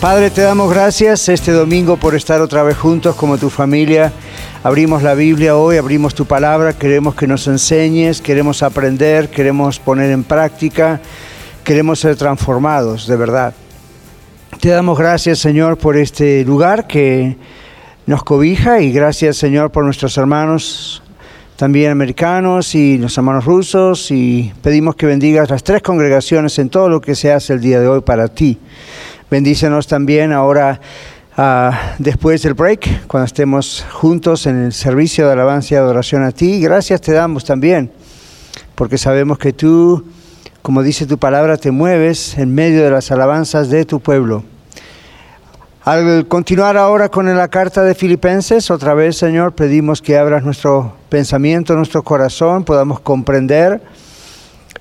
Padre, te damos gracias este domingo por estar otra vez juntos como tu familia. Abrimos la Biblia hoy, abrimos tu palabra, queremos que nos enseñes, queremos aprender, queremos poner en práctica, queremos ser transformados, de verdad. Te damos gracias, Señor, por este lugar que nos cobija y gracias, Señor, por nuestros hermanos también americanos y los hermanos rusos y pedimos que bendigas las tres congregaciones en todo lo que se hace el día de hoy para ti. Bendícenos también ahora ah, después del break, cuando estemos juntos en el servicio de alabanza y adoración a ti. Gracias te damos también, porque sabemos que tú, como dice tu palabra, te mueves en medio de las alabanzas de tu pueblo. Al continuar ahora con la carta de Filipenses, otra vez, Señor, pedimos que abras nuestro pensamiento, nuestro corazón, podamos comprender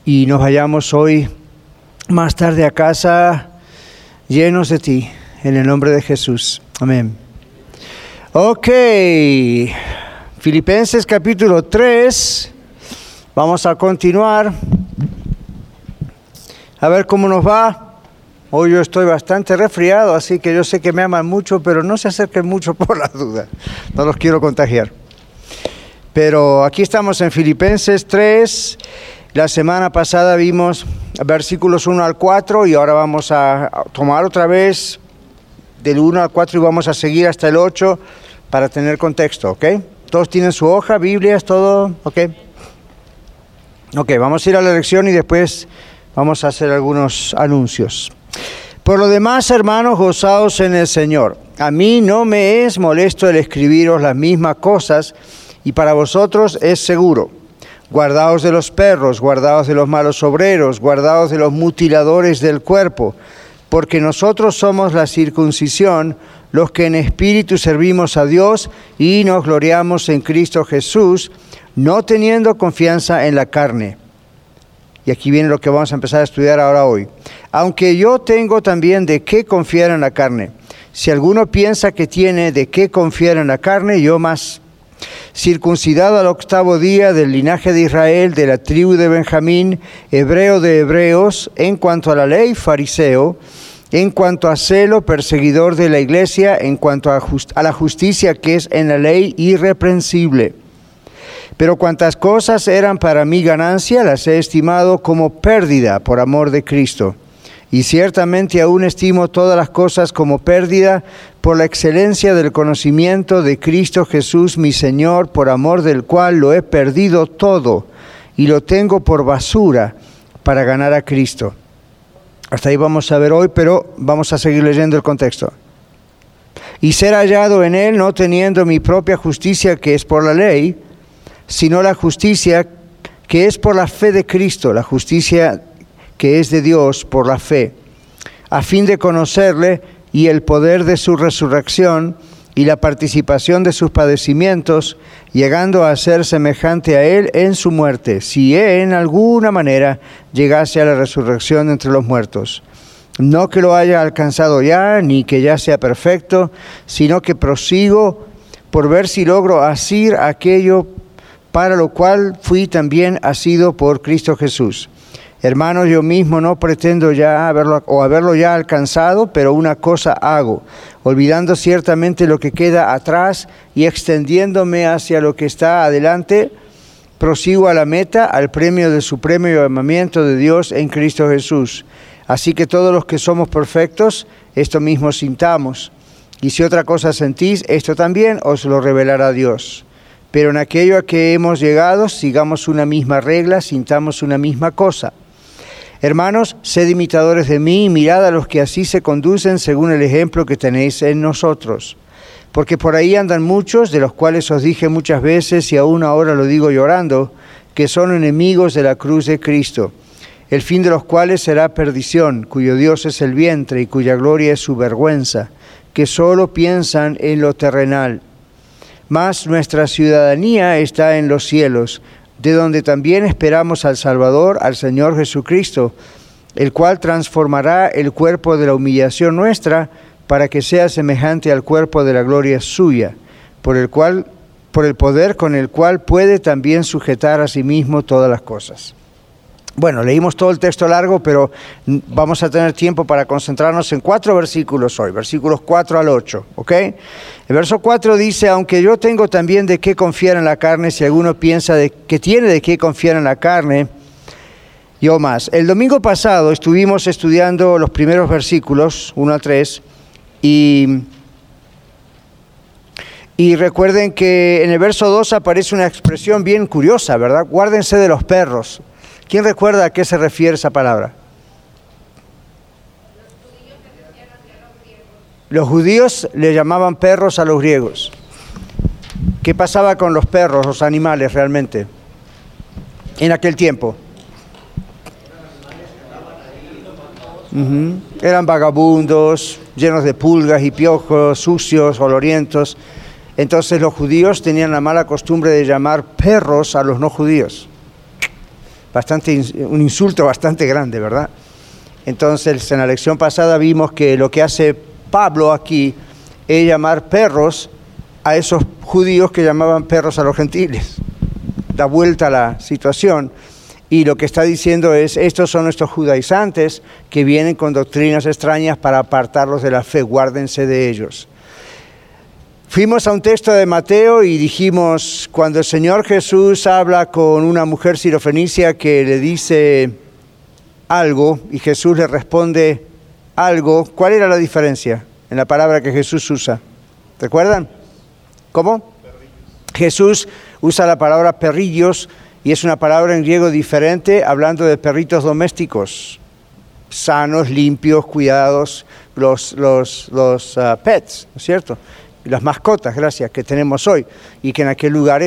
y nos vayamos hoy más tarde a casa llenos de ti, en el nombre de Jesús. Amén. Ok, Filipenses capítulo 3, vamos a continuar. A ver cómo nos va. Hoy yo estoy bastante resfriado, así que yo sé que me aman mucho, pero no se acerquen mucho por la duda. No los quiero contagiar. Pero aquí estamos en Filipenses 3 la semana pasada vimos versículos 1 al 4 y ahora vamos a tomar otra vez del 1 al 4 y vamos a seguir hasta el 8 para tener contexto, ¿ok? Todos tienen su hoja, Biblias, todo, ¿ok? Ok, vamos a ir a la lección y después vamos a hacer algunos anuncios. Por lo demás, hermanos, gozados en el Señor. A mí no me es molesto el escribiros las mismas cosas y para vosotros es seguro Guardaos de los perros, guardaos de los malos obreros, guardaos de los mutiladores del cuerpo, porque nosotros somos la circuncisión, los que en espíritu servimos a Dios y nos gloriamos en Cristo Jesús, no teniendo confianza en la carne. Y aquí viene lo que vamos a empezar a estudiar ahora hoy. Aunque yo tengo también de qué confiar en la carne. Si alguno piensa que tiene de qué confiar en la carne, yo más circuncidado al octavo día del linaje de Israel, de la tribu de Benjamín, hebreo de hebreos, en cuanto a la ley, fariseo, en cuanto a celo, perseguidor de la iglesia, en cuanto a, la justicia que es en la ley, irreprensible. Pero cuantas cosas eran para mi ganancia, las he estimado como pérdida por amor de Cristo y ciertamente aún estimo todas las cosas como pérdida por la excelencia del conocimiento de Cristo Jesús mi Señor, por amor del cual lo he perdido todo y lo tengo por basura para ganar a Cristo. Hasta ahí vamos a ver hoy, pero vamos a seguir leyendo el contexto. Y ser hallado en él no teniendo mi propia justicia que es por la ley, sino la justicia que es por la fe de Cristo, la justicia que es de Dios por la fe, a fin de conocerle y el poder de su resurrección y la participación de sus padecimientos, llegando a ser semejante a Él en su muerte, si en alguna manera llegase a la resurrección entre los muertos. No que lo haya alcanzado ya, ni que ya sea perfecto, sino que prosigo por ver si logro asir aquello para lo cual fui también asido por Cristo Jesús. Hermanos, yo mismo no pretendo ya haberlo o haberlo ya alcanzado, pero una cosa hago, olvidando ciertamente lo que queda atrás y extendiéndome hacia lo que está adelante, prosigo a la meta, al premio del supremo llamamiento de Dios en Cristo Jesús. Así que todos los que somos perfectos, esto mismo sintamos. Y si otra cosa sentís, esto también os lo revelará Dios. Pero en aquello a que hemos llegado, sigamos una misma regla, sintamos una misma cosa. Hermanos, sed imitadores de mí y mirad a los que así se conducen según el ejemplo que tenéis en nosotros. Porque por ahí andan muchos, de los cuales os dije muchas veces y aún ahora lo digo llorando, que son enemigos de la cruz de Cristo, el fin de los cuales será perdición, cuyo Dios es el vientre y cuya gloria es su vergüenza, que solo piensan en lo terrenal. mas nuestra ciudadanía está en los cielos, de donde también esperamos al Salvador, al Señor Jesucristo, el cual transformará el cuerpo de la humillación nuestra para que sea semejante al cuerpo de la gloria suya, por el cual por el poder con el cual puede también sujetar a sí mismo todas las cosas. Bueno, leímos todo el texto largo, pero vamos a tener tiempo para concentrarnos en cuatro versículos hoy, versículos 4 al 8, ¿ok? El verso 4 dice, aunque yo tengo también de qué confiar en la carne, si alguno piensa de, que tiene de qué confiar en la carne, yo más. El domingo pasado estuvimos estudiando los primeros versículos, 1 al 3, y, y recuerden que en el verso 2 aparece una expresión bien curiosa, ¿verdad? Guárdense de los perros. ¿Quién recuerda a qué se refiere esa palabra? Los judíos le llamaban perros a los griegos. ¿Qué pasaba con los perros, los animales realmente, en aquel tiempo? Eran vagabundos, llenos de pulgas y piojos, sucios, olorientos. Entonces los judíos tenían la mala costumbre de llamar perros a los no judíos bastante, un insulto bastante grande, ¿verdad? Entonces, en la lección pasada vimos que lo que hace Pablo aquí es llamar perros a esos judíos que llamaban perros a los gentiles. Da vuelta la situación y lo que está diciendo es, estos son nuestros judaizantes que vienen con doctrinas extrañas para apartarlos de la fe, guárdense de ellos. Fuimos a un texto de Mateo y dijimos, cuando el Señor Jesús habla con una mujer sirofenicia que le dice algo y Jesús le responde algo, ¿cuál era la diferencia en la palabra que Jesús usa? ¿Recuerdan? ¿Cómo? Jesús usa la palabra perrillos y es una palabra en griego diferente hablando de perritos domésticos, sanos, limpios, cuidados, los, los, los ah, pets, ¿no es cierto? Las mascotas, gracias, que tenemos hoy, y que en aquel lugar,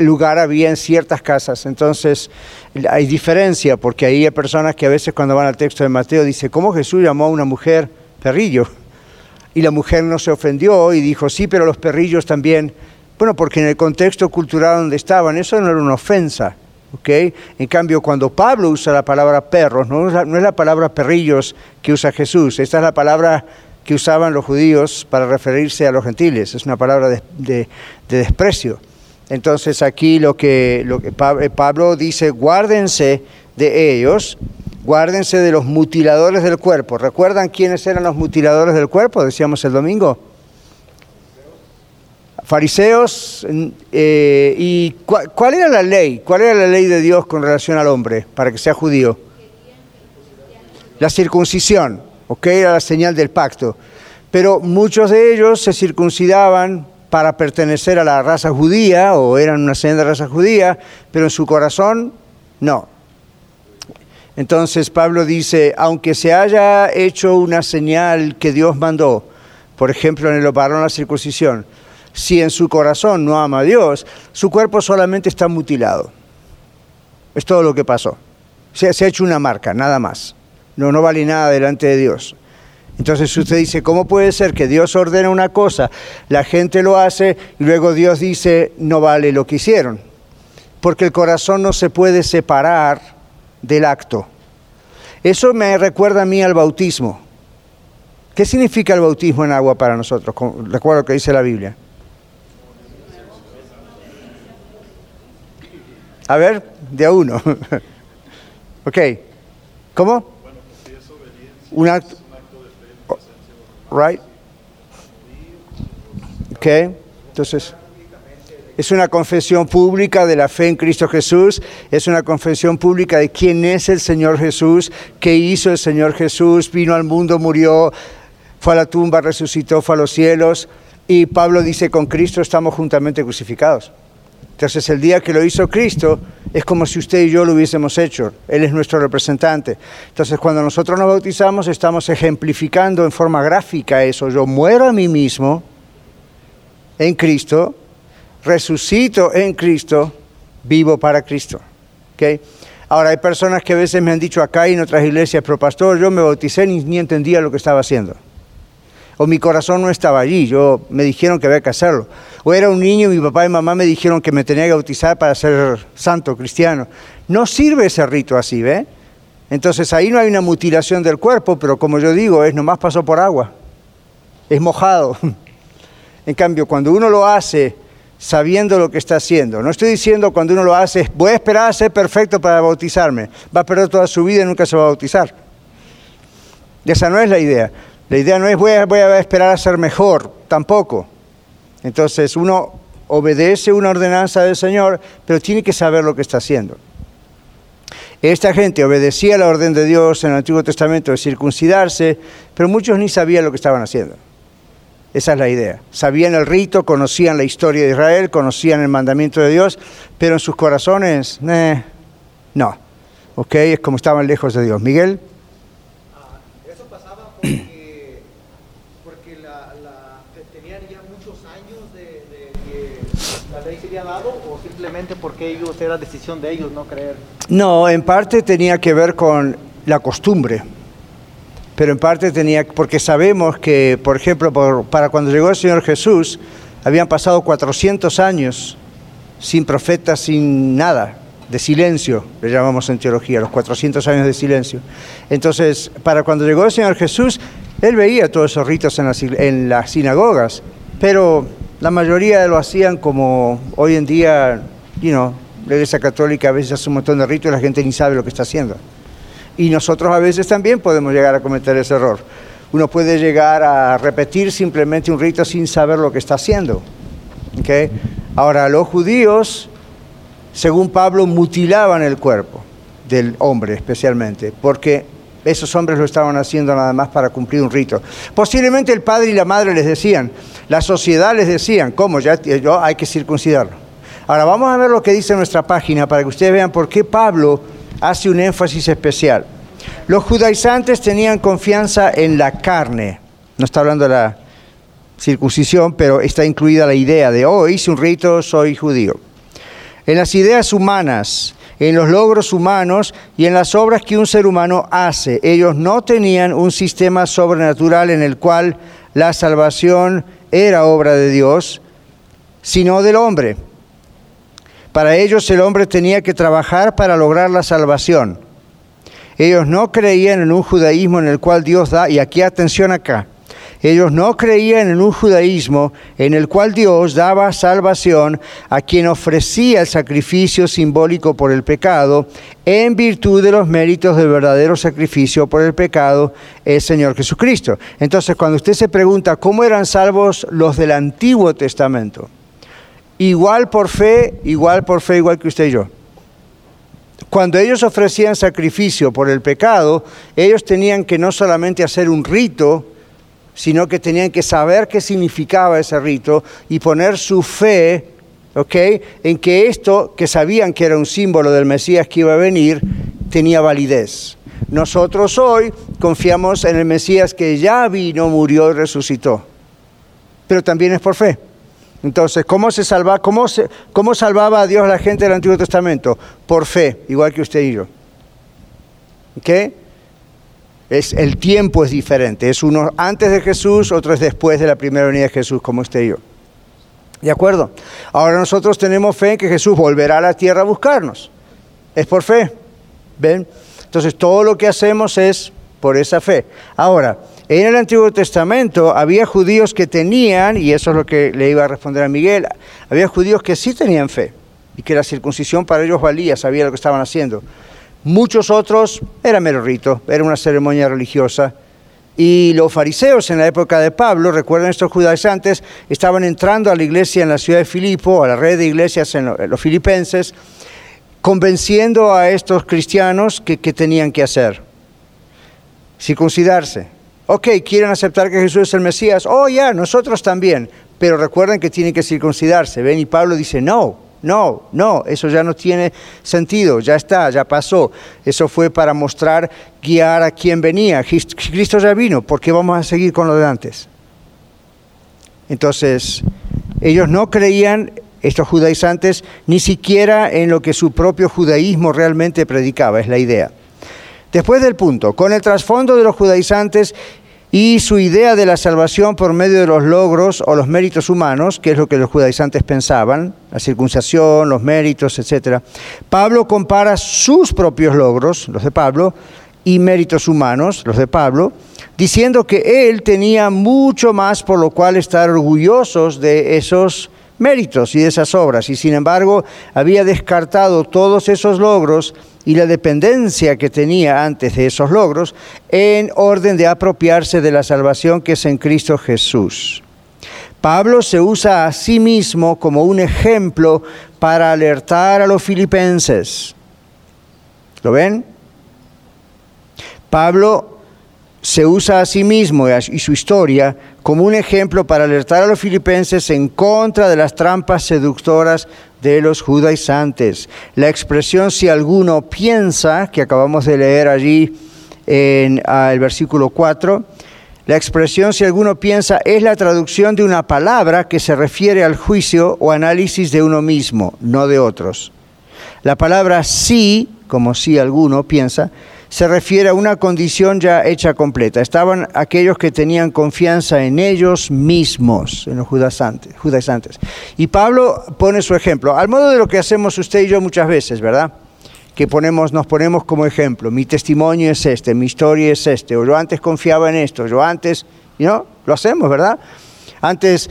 lugar había en ciertas casas. Entonces hay diferencia, porque ahí hay personas que a veces cuando van al texto de Mateo dice, ¿cómo Jesús llamó a una mujer perrillo? Y la mujer no se ofendió y dijo, sí, pero los perrillos también. Bueno, porque en el contexto cultural donde estaban, eso no era una ofensa. ¿okay? En cambio, cuando Pablo usa la palabra perros, no no es la palabra perrillos que usa Jesús, esta es la palabra que usaban los judíos para referirse a los gentiles. Es una palabra de, desprecio. Entonces aquí lo que, lo que eh, Pablo dice, guárdense de ellos, guárdense de los mutiladores del cuerpo. ¿Recuerdan quiénes eran los mutiladores del cuerpo? Decíamos el domingo. Fariseos. Eh, ¿Y cuál era la ley? ¿Cuál era la ley de Dios con relación al hombre para que sea judío? La circuncisión. ¿Ok? Era la señal del pacto. Pero muchos de ellos se circuncidaban para pertenecer a la raza judía o eran una de raza judía, pero en su corazón no. Entonces Pablo dice, aunque se haya hecho una señal que Dios mandó, por ejemplo en el varón la circuncisión, si en su corazón no ama a Dios, su cuerpo solamente está mutilado. Es todo lo que pasó. Se ha hecho una marca, nada más no, no vale nada delante de Dios. Entonces usted dice, ¿cómo puede ser que Dios ordena una cosa, la gente lo hace y luego Dios dice, no vale lo que hicieron? Porque el corazón no se puede separar del acto. Eso me recuerda a mí al bautismo. ¿Qué significa el bautismo en agua para nosotros? Recuerdo que dice la Biblia. A ver, de a uno. ok. ¿Cómo? Un right? Ok, entonces es una confesión pública de la fe en Cristo Jesús, es una confesión pública de quién es el Señor Jesús, qué hizo el Señor Jesús, vino al mundo, murió, fue a la tumba, resucitó, fue a los cielos, y Pablo dice, con Cristo estamos juntamente crucificados. Entonces el día que lo hizo Cristo es como si usted y yo lo hubiésemos hecho. Él es nuestro representante. Entonces cuando nosotros nos bautizamos estamos ejemplificando en forma gráfica eso. Yo muero a mí mismo en Cristo, resucito en Cristo, vivo para Cristo. ¿Okay? Ahora hay personas que a veces me han dicho acá y en otras iglesias, pero pastor, yo me bauticé ni, ni entendía lo que estaba haciendo. O mi corazón no estaba allí, yo me dijeron que había que hacerlo. O era un niño y mi papá y mamá me dijeron que me tenía que bautizar para ser santo cristiano. No sirve ese rito así, ¿ve? Entonces ahí no hay una mutilación del cuerpo, pero como yo digo, es nomás pasó por agua, es mojado. En cambio, cuando uno lo hace sabiendo lo que está haciendo, no estoy diciendo cuando uno lo hace, voy a esperar a ser perfecto para bautizarme, va a perder toda su vida y nunca se va a bautizar. Esa no es la idea. La idea no es voy a, esperar a ser mejor, tampoco. Entonces uno obedece una ordenanza del Señor, pero tiene que saber lo que está haciendo. Esta gente obedecía la orden de Dios en el Antiguo Testamento de circuncidarse, pero muchos ni sabían lo que estaban haciendo. Esa es la idea. Sabían el rito, conocían la historia de Israel, conocían el mandamiento de Dios, pero en sus corazones, no. ¿Ok? Es como estaban lejos de Dios. Miguel. o simplemente porque ellos era decisión de ellos no creer? No, en parte tenía que ver con la costumbre, pero en parte tenía, porque sabemos que, por ejemplo, para cuando llegó el Señor Jesús, habían pasado 400 años sin profetas, sin nada, de silencio, le llamamos en teología, los 400 años de silencio. Entonces, para cuando llegó el Señor Jesús, él veía todos esos ritos en las, en las sinagogas, pero la mayoría lo hacían como hoy en día, you know, la Iglesia Católica a veces hace un montón de ritos y la gente ni sabe lo que está haciendo. Y nosotros a veces también podemos llegar a cometer ese error. Uno puede llegar a repetir simplemente un rito sin saber lo que está haciendo. ¿Okay? Ahora, los judíos, según Pablo, mutilaban el cuerpo del hombre especialmente, porque esos hombres lo estaban haciendo nada más para cumplir un rito. Posiblemente el padre y la madre les decían, la sociedad les decían, ¿cómo? Ya yo, hay que circuncidarlo. Ahora vamos a ver lo que dice nuestra página para que ustedes vean por qué Pablo hace un énfasis especial. Los judaizantes tenían confianza en la carne. No está hablando de la circuncisión, pero está incluida la idea de, oh, hice un rito, soy judío. En las ideas humanas, en los logros humanos y en las obras que un ser humano hace. Ellos no tenían un sistema sobrenatural en el cual la salvación era obra de Dios, sino del hombre. Para ellos el hombre tenía que trabajar para lograr la salvación. Ellos no creían en un judaísmo en el cual Dios da, y aquí atención acá, ellos no creían en un judaísmo en el cual Dios daba salvación a quien ofrecía el sacrificio simbólico por el pecado en virtud de los méritos del verdadero sacrificio por el pecado, el Señor Jesucristo. Entonces, cuando usted se pregunta cómo eran salvos los del Antiguo Testamento, igual por fe, igual por fe, igual que usted y yo. Cuando ellos ofrecían sacrificio por el pecado, ellos tenían que no solamente hacer un rito, sino que tenían que saber qué significaba ese rito y poner su fe en que esto, que sabían que era un símbolo del Mesías que iba a venir, tenía validez. Nosotros hoy confiamos en el Mesías que ya vino, murió y resucitó, pero también es por fe. Entonces, ¿cómo se cómo, cómo salvaba a Dios a la gente del Antiguo Testamento? Por fe, igual que usted y yo. ¿Ok? Es, el tiempo es diferente. Es uno antes de Jesús, otro es después de la primera venida de Jesús, como usted y yo. ¿De acuerdo? Ahora nosotros tenemos fe en que Jesús volverá a la tierra a buscarnos. Es por fe. ¿Ven? Entonces todo lo que hacemos es por esa fe. Ahora, en el Antiguo Testamento había judíos que tenían, y eso es lo que le iba a responder a Miguel, había judíos que sí tenían fe y que la circuncisión para ellos valía, sabía lo que estaban haciendo. Muchos otros era mero rito, era una ceremonia religiosa. Y los fariseos en la época de Pablo, recuerden estos judaizantes, estaban entrando a la iglesia en la ciudad de Filipo, a la red de iglesias en los filipenses, convenciendo a estos cristianos que, que tenían que hacer. Circuncidarse. Ok, quieren aceptar que Jesús es el Mesías. Oh, ya, nosotros también. Pero recuerden que tienen que circuncidarse. Ven, y Pablo dice, no, no, no, eso ya no tiene sentido, ya está, ya pasó. Eso fue para mostrar, guiar a quien venía. Cristo ya vino, ¿por qué vamos a seguir con lo de antes? Entonces, ellos no creían, estos judaizantes, ni siquiera en lo que su propio judaísmo realmente predicaba, es la idea. Después del punto, con el trasfondo de los judaizantes, y su idea de la salvación por medio de los logros o los méritos humanos, que es lo que los judaizantes pensaban, la circuncisión, los méritos, etc. Pablo compara sus propios logros, los de Pablo, y méritos humanos, los de Pablo, diciendo que él tenía mucho más por lo cual estar orgullosos de esos méritos y de esas obras, y sin embargo había descartado todos esos logros y la dependencia que tenía antes de esos logros en orden de apropiarse de la salvación que es en Cristo Jesús. Pablo se usa a sí mismo como un ejemplo para alertar a los filipenses. ¿Lo ven? Pablo se usa a sí mismo y su historia como un ejemplo para alertar a los filipenses en contra de las trampas seductoras de los judaizantes. La expresión si alguno piensa, que acabamos de leer allí en ah, el versículo 4, la expresión si alguno piensa es la traducción de una palabra que se refiere al juicio o análisis de uno mismo, no de otros. La palabra sí, como si alguno piensa, se refiere a una condición ya hecha completa. Estaban aquellos que tenían confianza en ellos mismos, en los judaizantes. Y Pablo pone su ejemplo, al modo de lo que hacemos usted y yo muchas veces, ¿verdad? Que ponemos, nos ponemos como ejemplo. Mi testimonio es este, mi historia es este, o yo antes confiaba en esto, yo antes, ¿no? Lo hacemos, ¿verdad? Antes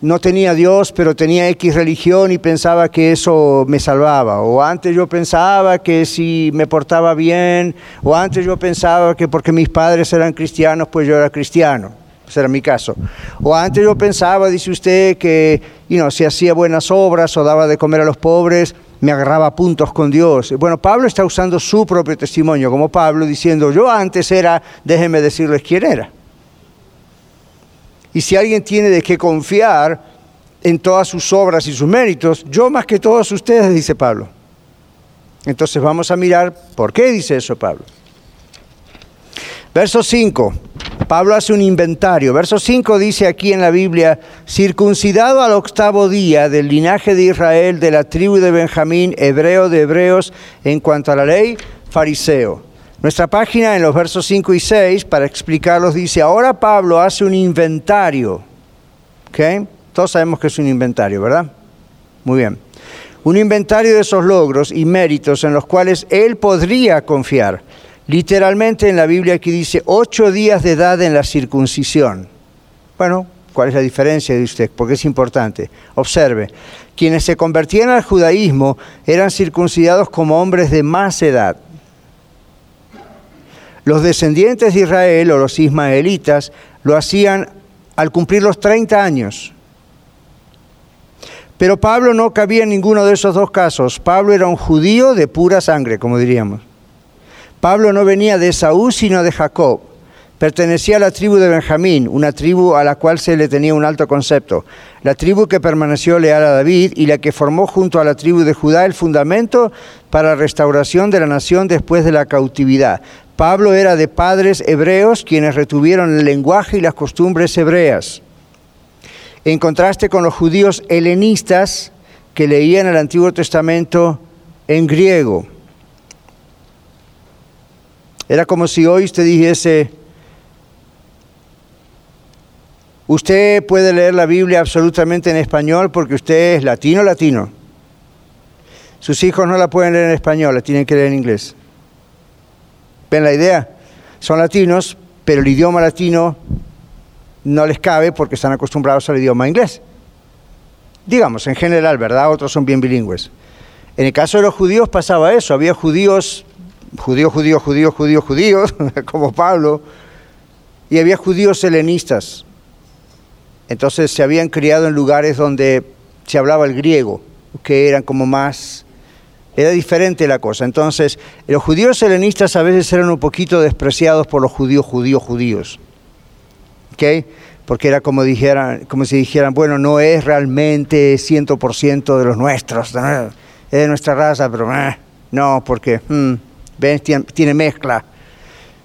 no tenía Dios, pero tenía X religión y pensaba que eso me salvaba. O antes yo pensaba que si me portaba bien, o antes yo pensaba que porque mis padres eran cristianos, pues yo era cristiano. Ese era mi caso. O antes yo pensaba, dice usted, que si hacía buenas obras o daba de comer a los pobres, me agarraba puntos con Dios. Bueno, Pablo está usando su propio testimonio, como Pablo diciendo, yo antes era, déjenme decirles quién era. Y si alguien tiene de qué confiar en todas sus obras y sus méritos, yo más que todos ustedes, dice Pablo. Entonces vamos a mirar por qué dice eso Pablo. Verso 5. Pablo hace un inventario. Verso 5 dice aquí en la Biblia, circuncidado al octavo día del linaje de Israel, de la tribu de Benjamín, hebreo de hebreos, en cuanto a la ley, fariseo. Nuestra página en los versos 5 y 6, para explicarlos, dice, ahora Pablo hace un inventario. ¿Ok? Todos sabemos que es un inventario, ¿verdad? Muy bien. Un inventario de esos logros y méritos en los cuales él podría confiar. Literalmente en la Biblia aquí dice ocho días de edad en la circuncisión. Bueno, ¿cuál es la diferencia de usted? Porque es importante. Observe, quienes se convertían al judaísmo eran circuncidados como hombres de más edad. Los descendientes de Israel o los ismaelitas lo hacían al cumplir los 30 años. Pero Pablo no cabía en ninguno de esos dos casos. Pablo era un judío de pura sangre, como diríamos. Pablo no venía de Saúl, sino de Jacob. Pertenecía a la tribu de Benjamín, una tribu a la cual se le tenía un alto concepto. La tribu que permaneció leal a David y la que formó junto a la tribu de Judá el fundamento para la restauración de la nación después de la cautividad. Pablo era de padres hebreos quienes retuvieron el lenguaje y las costumbres hebreas. En contraste con los judíos helenistas que leían el Antiguo Testamento en griego. Era como si hoy usted dijese, usted puede leer la Biblia absolutamente en español porque usted es latino latino. Sus hijos no la pueden leer en español, la tienen que leer en inglés. ¿Ven la idea? Son latinos, pero el idioma latino no les cabe porque están acostumbrados al idioma inglés. Digamos, en general, ¿verdad? Otros son bien bilingües. En el caso de los judíos pasaba eso. Había judíos, judíos, judíos, judíos, judíos, judíos, como Pablo, y había judíos helenistas. Entonces se habían criado en lugares donde se hablaba el griego, que eran como más era diferente la cosa. Entonces, los judíos helenistas a veces eran un poquito despreciados por los judíos, judíos, judíos. ¿Ok? Porque era como, dijeran, como si dijeran, bueno, no es realmente 100% de los nuestros, es de nuestra raza, pero eh, no, porque, hmm, ven, tiene mezcla.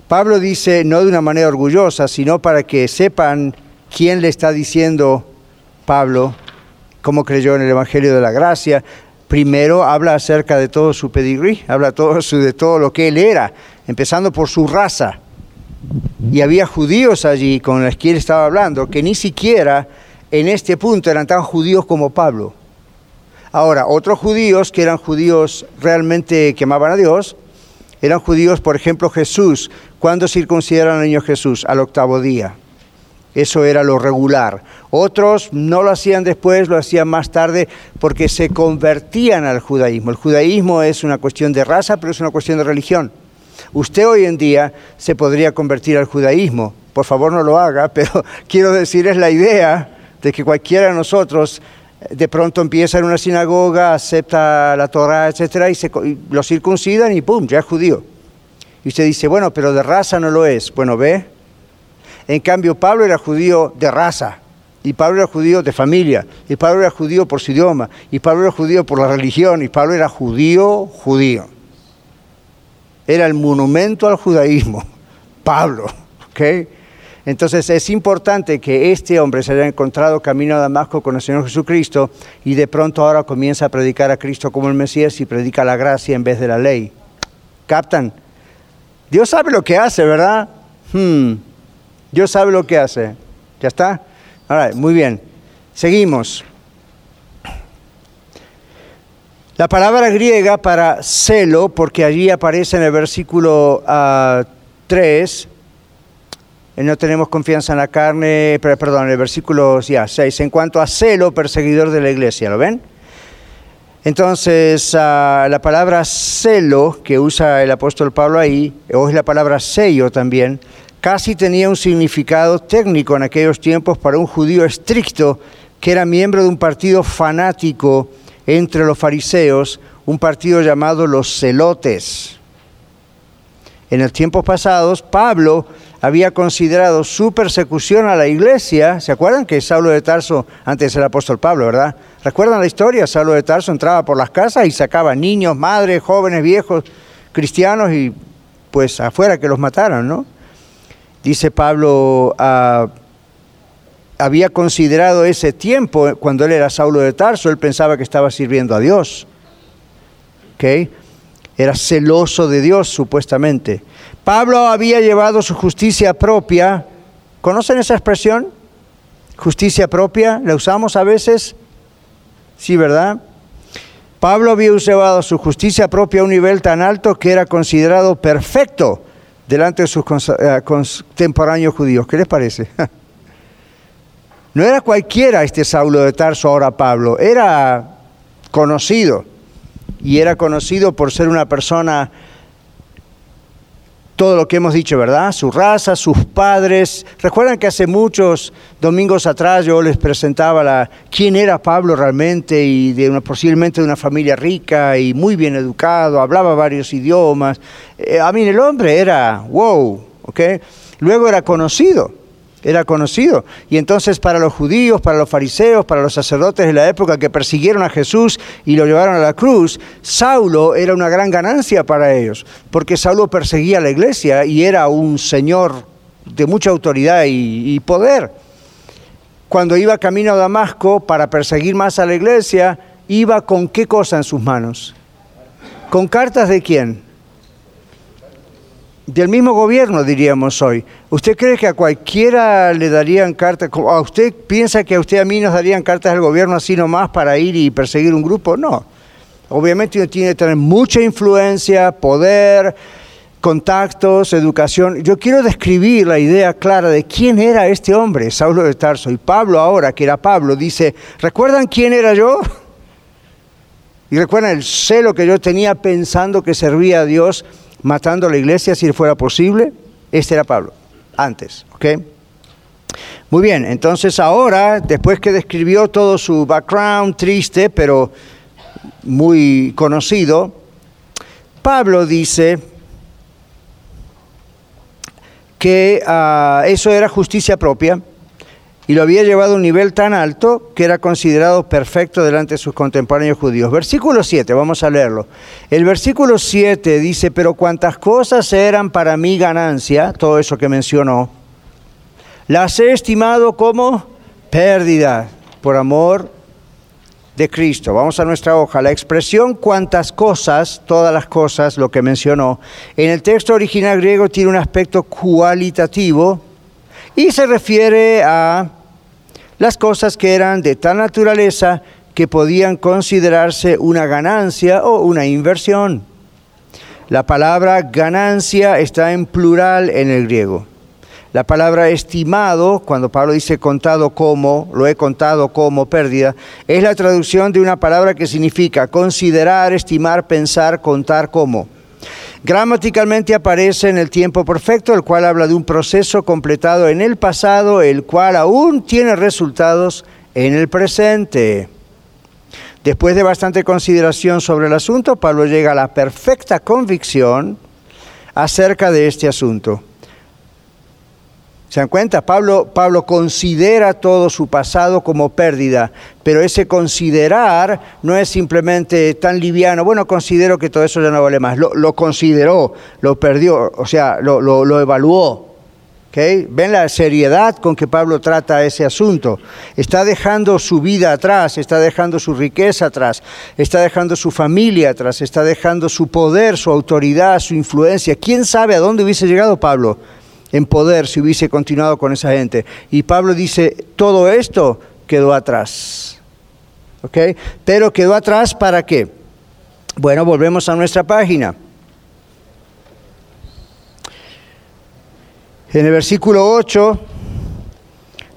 Pablo dice, no de una manera orgullosa, sino para que sepan quién le está diciendo Pablo, cómo creyó en el Evangelio de la Gracia, primero habla acerca de todo su pedigrí, habla todo de todo lo que él era, empezando por su raza. Y había judíos allí con los que él estaba hablando, que ni siquiera en este punto eran tan judíos como Pablo. Ahora, otros judíos que eran judíos realmente que amaban a Dios, eran judíos, por ejemplo, Jesús. ¿Cuándo circuncidaron al niño Jesús? Al octavo día. Eso era lo regular. Otros no lo hacían después, lo hacían más tarde porque se convertían al judaísmo. El judaísmo es una cuestión de raza, pero es una cuestión de religión. Usted hoy en día se podría convertir al judaísmo. Por favor no lo haga, pero quiero decir es la idea de que cualquiera de nosotros de pronto empieza en una sinagoga, acepta la Torah, etcétera, y, se, lo circuncidan y ¡pum! ya es judío. Y usted dice, bueno, pero de raza no lo es. Bueno, ve. En cambio, Pablo era judío de raza, y Pablo era judío de familia, y Pablo era judío por su idioma, y Pablo era judío por la religión, y Pablo era judío, judío. Era el monumento al judaísmo, Pablo, ¿ok? Entonces es importante que este hombre se haya encontrado camino a Damasco con el Señor Jesucristo y de pronto ahora comienza a predicar a Cristo como el Mesías y predica la gracia en vez de la ley. ¿Captan? Dios sabe lo que hace, ¿verdad? Hmm. Dios sabe lo que hace. ¿Ya está? Ahora, muy bien. Seguimos. La palabra griega para celo, porque allí aparece en el versículo 3, ah, no tenemos confianza en la carne, perdón, el versículo ya, 6, en cuanto a celo, perseguidor de la iglesia, ¿lo ven? Entonces, ah, la palabra celo que usa el apóstol Pablo ahí, o es la palabra sello también, casi tenía un significado técnico en aquellos tiempos para un judío estricto que era miembro de un partido fanático entre los fariseos, un partido llamado los celotes. En los tiempos pasados, Pablo había considerado su persecución a la iglesia, ¿se acuerdan que Saulo de Tarso, antes el apóstol Pablo, ¿verdad? ¿Recuerdan la historia? Saulo de Tarso entraba por las casas y sacaba niños, madres, jóvenes, viejos, cristianos y pues afuera que los mataran, ¿no? Dice Pablo, ah, había considerado ese tiempo, cuando él era Saulo de Tarso, él pensaba que estaba sirviendo a Dios. ¿ok?, era celoso de Dios supuestamente. Pablo había llevado su justicia propia. ¿Conocen esa expresión? Justicia propia, ¿la usamos a veces? Sí, ¿verdad? Pablo había llevado su justicia propia a un nivel tan alto que era considerado perfecto delante de sus eh, contemporáneos judíos. ¿Qué les parece? No era cualquiera este Saulo de Tarso, ahora Pablo, era conocido y era conocido por ser una persona, todo lo que hemos dicho, ¿verdad? Su raza, sus padres. Recuerdan que hace muchos domingos atrás yo les presentaba la, quién era Pablo realmente y de una, posiblemente de una familia rica y muy bien educado, hablaba varios idiomas. Eh, a mí el hombre era, wow, ¿ok? Luego era conocido era conocido. Y entonces para los judíos, para los fariseos, para los sacerdotes de la época que persiguieron a Jesús y lo llevaron a la cruz, Saulo era una gran ganancia para ellos, porque Saulo perseguía a la iglesia y era un señor de mucha autoridad y, y poder. Cuando iba camino a Damasco para perseguir más a la iglesia, iba con qué cosa en sus manos? ¿Con cartas de quién? Del mismo gobierno, diríamos hoy. ¿Usted cree que a cualquiera le darían cartas? ¿A usted piensa que a usted a mí nos darían cartas del gobierno así nomás para ir y perseguir un grupo? No. Obviamente uno tiene que tener mucha influencia, poder, contactos, educación. Yo quiero describir la idea clara de quién era este hombre, Saulo de Tarso. Y Pablo ahora, que era Pablo, dice, ¿recuerdan quién era yo? Y recuerdan el celo que yo tenía pensando que servía a Dios matando a la iglesia si fuera posible. Este era Pablo, antes. Muy bien, entonces ahora, después que describió todo su background triste, pero muy conocido, Pablo dice que ah, eso era justicia propia, y lo había llevado a un nivel tan alto que era considerado perfecto delante de sus contemporáneos judíos. Versículo 7, vamos a leerlo. El versículo 7 dice, pero cuantas cosas eran para mí ganancia, todo eso que mencionó, las he estimado como pérdida por amor de Cristo. Vamos a nuestra hoja. La expresión cuantas cosas, todas las cosas, lo que mencionó, en el texto original griego tiene un aspecto cualitativo y se refiere a las cosas que eran de tal naturaleza que podían considerarse una ganancia o una inversión. La palabra ganancia está en plural en el griego. La palabra estimado, cuando Pablo dice contado como, lo he contado como pérdida, es la traducción de una palabra que significa considerar, estimar, pensar, contar como. Gramaticalmente aparece en el tiempo perfecto, el cual habla de un proceso completado en el pasado, el cual aún tiene resultados en el presente. Después de bastante consideración sobre el asunto, Pablo llega a la perfecta convicción acerca de este asunto. ¿Se dan cuenta? Pablo, considera todo su pasado como pérdida, pero ese considerar no es simplemente tan liviano, bueno, considero que todo eso ya no vale más. Lo, consideró, lo perdió, o sea, lo, lo, evaluó. ¿Okay? ¿Ven la seriedad con que Pablo trata ese asunto? Está dejando su vida atrás, está dejando su riqueza atrás, está dejando su familia atrás, está dejando su poder, su autoridad, su influencia. ¿Quién sabe a dónde hubiese llegado Pablo? En poder si hubiese continuado con esa gente. Y Pablo dice, todo esto quedó atrás. ¿Ok? Pero quedó atrás para qué? Bueno, volvemos a nuestra página. En el versículo 8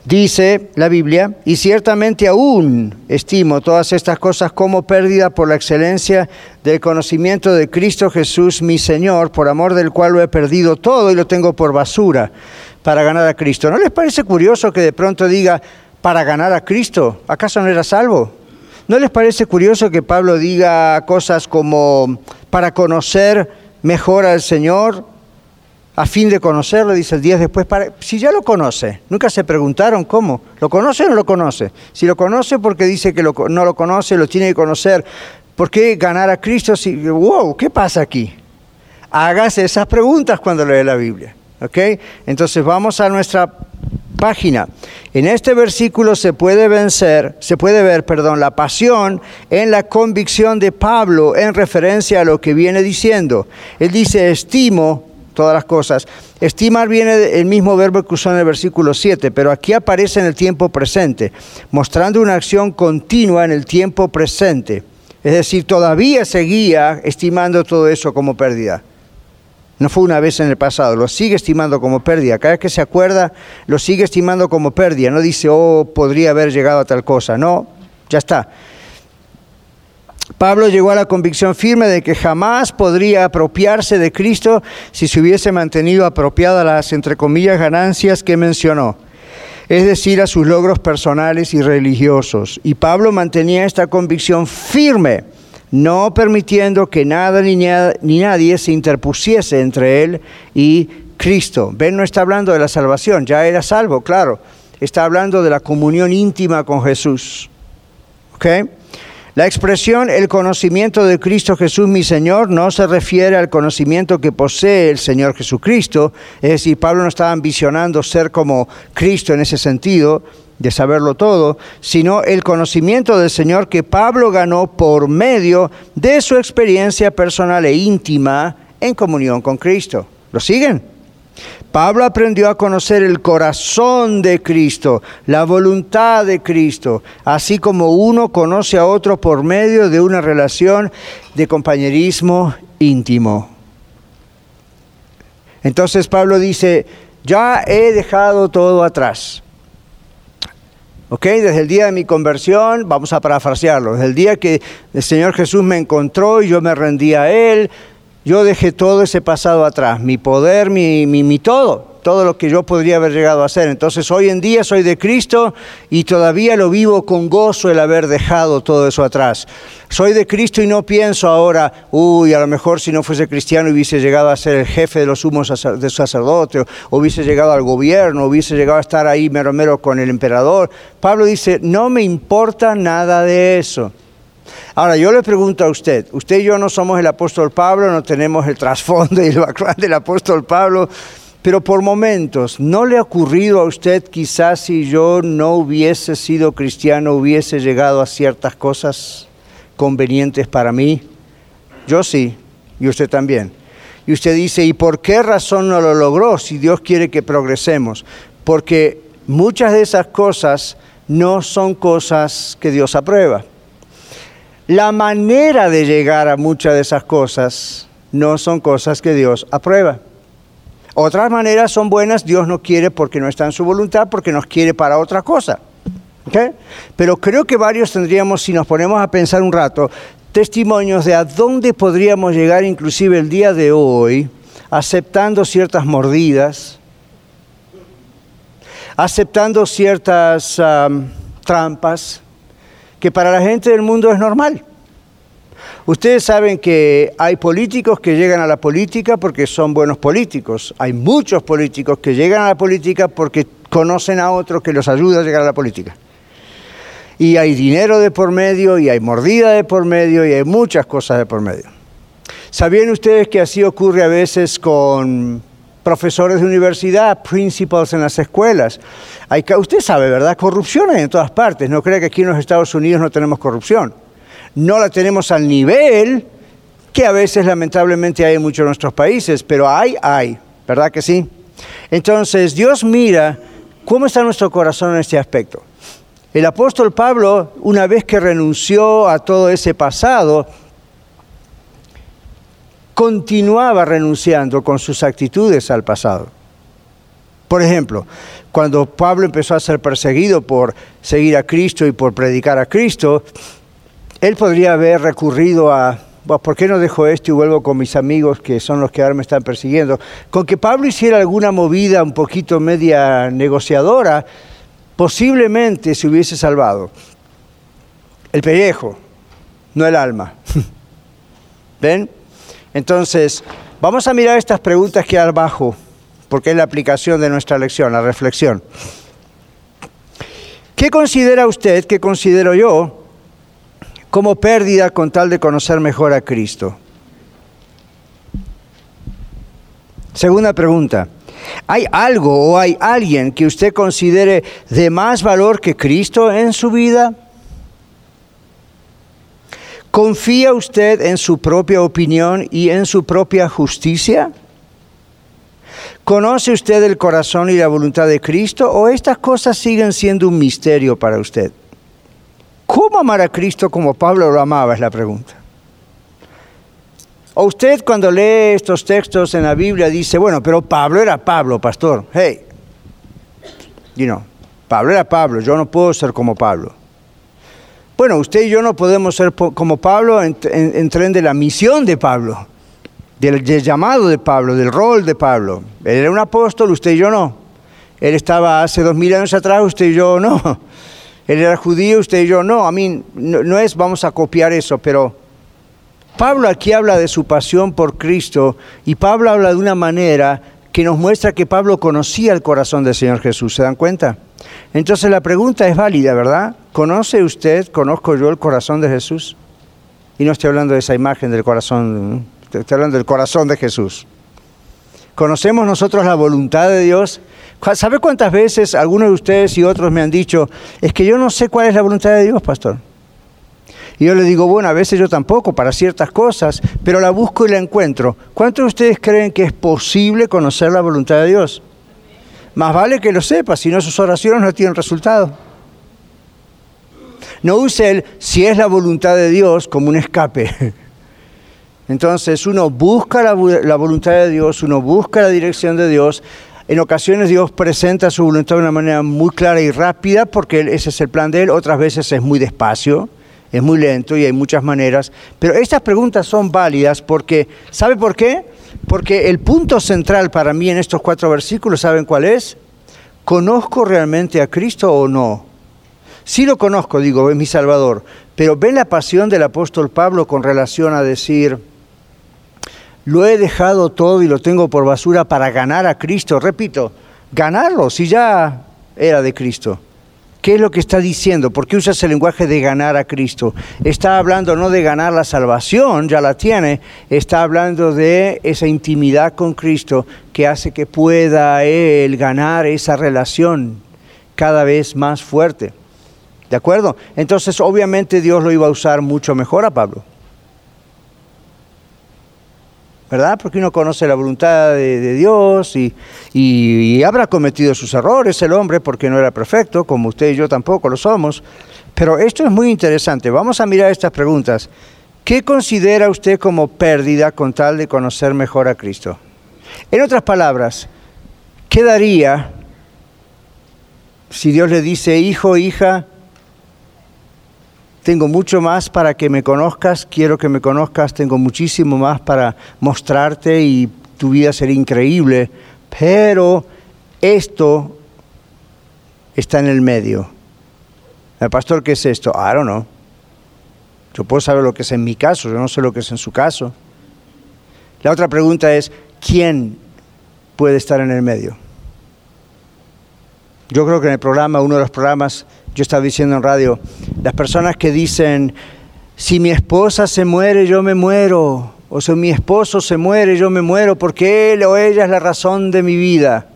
Dice la Biblia, y ciertamente aún estimo todas estas cosas como pérdida por la excelencia del conocimiento de Cristo Jesús, mi Señor, por amor del cual lo he perdido todo y lo tengo por basura para ganar a Cristo. ¿No les parece curioso que de pronto diga, para ganar a Cristo? ¿Acaso no era salvo? ¿No les parece curioso que Pablo diga cosas como, para conocer mejor al Señor? A fin de conocerlo, dice el 10 después, para, si ya lo conoce, nunca se preguntaron cómo, ¿lo conoce o no lo conoce? Si lo conoce porque dice que no lo conoce, lo tiene que conocer, ¿por qué ganar a Cristo si, wow, ¿qué pasa aquí? Hágase esas preguntas cuando lee la Biblia, ¿ok? Entonces vamos a nuestra página. En este versículo se puede vencer, se puede ver, perdón, la pasión en la convicción de Pablo en referencia a lo que viene diciendo. Él dice, estimo todas las cosas. Estimar viene del mismo verbo que usó en el versículo 7, pero aquí aparece en el tiempo presente, mostrando una acción continua en el tiempo presente. Es decir, todavía seguía estimando todo eso como pérdida. No fue una vez en el pasado, lo sigue estimando como pérdida. Cada vez que se acuerda, lo sigue estimando como pérdida. No dice, oh, podría haber llegado a tal cosa. No, ya está. Pablo llegó a la convicción firme de que jamás podría apropiarse de Cristo si se hubiese mantenido apropiada las, entre comillas, ganancias que mencionó, es decir, a sus logros personales y religiosos. Y Pablo mantenía esta convicción firme, no permitiendo que nada ni, nadie se interpusiese entre él y Cristo. Ben no está hablando de la salvación, ya era salvo, claro. Está hablando de la comunión íntima con Jesús. ¿Ok? La expresión el conocimiento de Cristo Jesús mi Señor no se refiere al conocimiento que posee el Señor Jesucristo, es decir, Pablo no estaba ambicionando ser como Cristo en ese sentido, de saberlo todo, sino el conocimiento del Señor que Pablo ganó por medio de su experiencia personal e íntima en comunión con Cristo. ¿Lo siguen? Pablo aprendió a conocer el corazón de Cristo, la voluntad de Cristo, así como uno conoce a otro por medio de una relación de compañerismo íntimo. Entonces Pablo dice, ya he dejado todo atrás. ¿Ok? Desde el día de mi conversión, vamos a parafrasearlo, desde el día que el Señor Jesús me encontró y yo me rendí a Él, yo dejé todo ese pasado atrás, mi poder, mi, mi, todo, todo lo que yo podría haber llegado a hacer. Entonces hoy en día soy de Cristo y todavía lo vivo con gozo el haber dejado todo eso atrás. Soy de Cristo y no pienso ahora, uy, a lo mejor si no fuese cristiano hubiese llegado a ser el jefe de los sumos de sacerdotes, o hubiese llegado al gobierno, hubiese llegado a estar ahí mero mero con el emperador. Pablo dice, no me importa nada de eso. Ahora, yo le pregunto a usted, usted y yo no somos el apóstol Pablo, no tenemos el trasfondo y el background del apóstol Pablo, Pero por momentos, ¿no le ha ocurrido a usted quizás si yo no hubiese sido cristiano, hubiese llegado a ciertas cosas convenientes para mí? Yo sí, y usted también. Y usted dice, ¿y por qué razón no lo logró si Dios quiere que progresemos? Porque muchas de esas cosas no son cosas que Dios aprueba. La manera de llegar a muchas de esas cosas no son cosas que Dios aprueba. Otras maneras son buenas, Dios no quiere porque no está en su voluntad, porque nos quiere para otra cosa. Pero creo que varios tendríamos, si nos ponemos a pensar un rato, testimonios de a dónde podríamos llegar inclusive el día de hoy, aceptando ciertas mordidas, aceptando ciertas trampas, que para la gente del mundo es normal. Ustedes saben que hay políticos que llegan a la política porque son buenos políticos. Hay muchos políticos que llegan a la política porque conocen a otro que los ayuda a llegar a la política. Y hay dinero de por medio, y hay mordida de por medio, y hay muchas cosas de por medio. ¿Sabían ustedes que así ocurre a veces con profesores de universidad, principals en las escuelas? Hay, usted sabe, ¿verdad? Corrupción hay en todas partes. No crea que aquí en los Estados Unidos no tenemos corrupción no la tenemos al nivel que a veces lamentablemente hay en muchos de nuestros países, pero hay, hay, ¿verdad que sí? Entonces Dios mira cómo está nuestro corazón en este aspecto. El apóstol Pablo, una vez que renunció a todo ese pasado, continuaba renunciando con sus actitudes al pasado. Por ejemplo, cuando Pablo empezó a ser perseguido por seguir a Cristo y por predicar a Cristo, él podría haber recurrido a, ¿por qué no dejo esto y vuelvo con mis amigos que son los que ahora me están persiguiendo? Con que Pablo hiciera alguna movida un poquito media negociadora, posiblemente se hubiese salvado. El pellejo, no el alma. ¿Ven? Entonces, vamos a mirar estas preguntas que hay abajo, porque es la aplicación de nuestra lección, la reflexión. ¿Qué considera usted, qué considero yo, como pérdida con tal de conocer mejor a Cristo. Segunda pregunta. ¿Hay algo o hay alguien que usted considere de más valor que Cristo en su vida? ¿Confía usted en su propia opinión y en su propia justicia? ¿Conoce usted el corazón y la voluntad de Cristo o estas cosas siguen siendo un misterio para usted? ¿Cómo amar a Cristo como Pablo lo amaba? Es la pregunta. O usted cuando lee estos textos en la Biblia dice, bueno, pero Pablo era Pablo, pastor. Hey, you know, Pablo era Pablo, yo no puedo ser como Pablo. Bueno, usted y yo no podemos ser como Pablo en, tren de la misión de Pablo, del, llamado de Pablo, del rol de Pablo. Él era un apóstol, usted y yo no. Él estaba hace dos mil años atrás, usted y yo no. Él era judío, usted y yo no. A mí no, es vamos a copiar eso, pero Pablo aquí habla de su pasión por Cristo y Pablo habla de una manera que nos muestra que Pablo conocía el corazón del Señor Jesús. ¿Se dan cuenta? Entonces la pregunta es válida, ¿verdad? ¿Conoce usted, conozco yo el corazón de Jesús? Y no estoy hablando de esa imagen del corazón, estoy hablando del corazón de Jesús. ¿Conocemos nosotros la voluntad de Dios? ¿Sabe cuántas veces algunos de ustedes y otros me han dicho, es que yo no sé cuál es la voluntad de Dios, pastor? Y yo le digo, bueno, a veces yo tampoco, para ciertas cosas, pero la busco y la encuentro. ¿Cuántos de ustedes creen que es posible conocer la voluntad de Dios? Más vale que lo sepa, si no sus oraciones no tienen resultado. No use el si es la voluntad de Dios como un escape. Entonces uno busca la, la, voluntad de Dios, uno busca la dirección de Dios. En ocasiones Dios presenta su voluntad de una manera muy clara y rápida porque ese es el plan de Él, otras veces es muy despacio, es muy lento y hay muchas maneras. Pero estas preguntas son válidas porque, ¿sabe por qué? Porque el punto central para mí en estos cuatro versículos, ¿saben cuál es? ¿Conozco realmente a Cristo o no? Sí lo conozco, digo, es mi Salvador, pero ven la pasión del apóstol Pablo con relación a decir, lo he dejado todo y lo tengo por basura para ganar a Cristo. Repito, ganarlo si ya era de Cristo. ¿Qué es lo que está diciendo? ¿Por qué usa ese lenguaje de ganar a Cristo? Está hablando no de ganar la salvación, ya la tiene, está hablando de esa intimidad con Cristo que hace que pueda Él ganar esa relación cada vez más fuerte. ¿De acuerdo? Entonces, obviamente Dios lo iba a usar mucho mejor a Pablo. ¿Verdad? Porque uno conoce la voluntad de, Dios y, habrá cometido sus errores el hombre porque no era perfecto, como usted y yo tampoco lo somos. Pero esto es muy interesante. Vamos a mirar estas preguntas. ¿Qué considera usted como pérdida con tal de conocer mejor a Cristo? En otras palabras, ¿qué daría si Dios le dice, hijo, hija, tengo mucho más para que me conozcas, quiero que me conozcas, tengo muchísimo más para mostrarte y tu vida será increíble, pero esto está en el medio. El pastor, ¿qué es esto? I don't know. Yo puedo saber lo que es en mi caso, yo no sé lo que es en su caso. La otra pregunta es, ¿quién puede estar en el medio? Yo creo que en el programa, uno de los programas, yo estaba diciendo en radio, las personas que dicen, si mi esposa se muere, yo me muero, o si mi esposo se muere, yo me muero, porque él o ella es la razón de mi vida.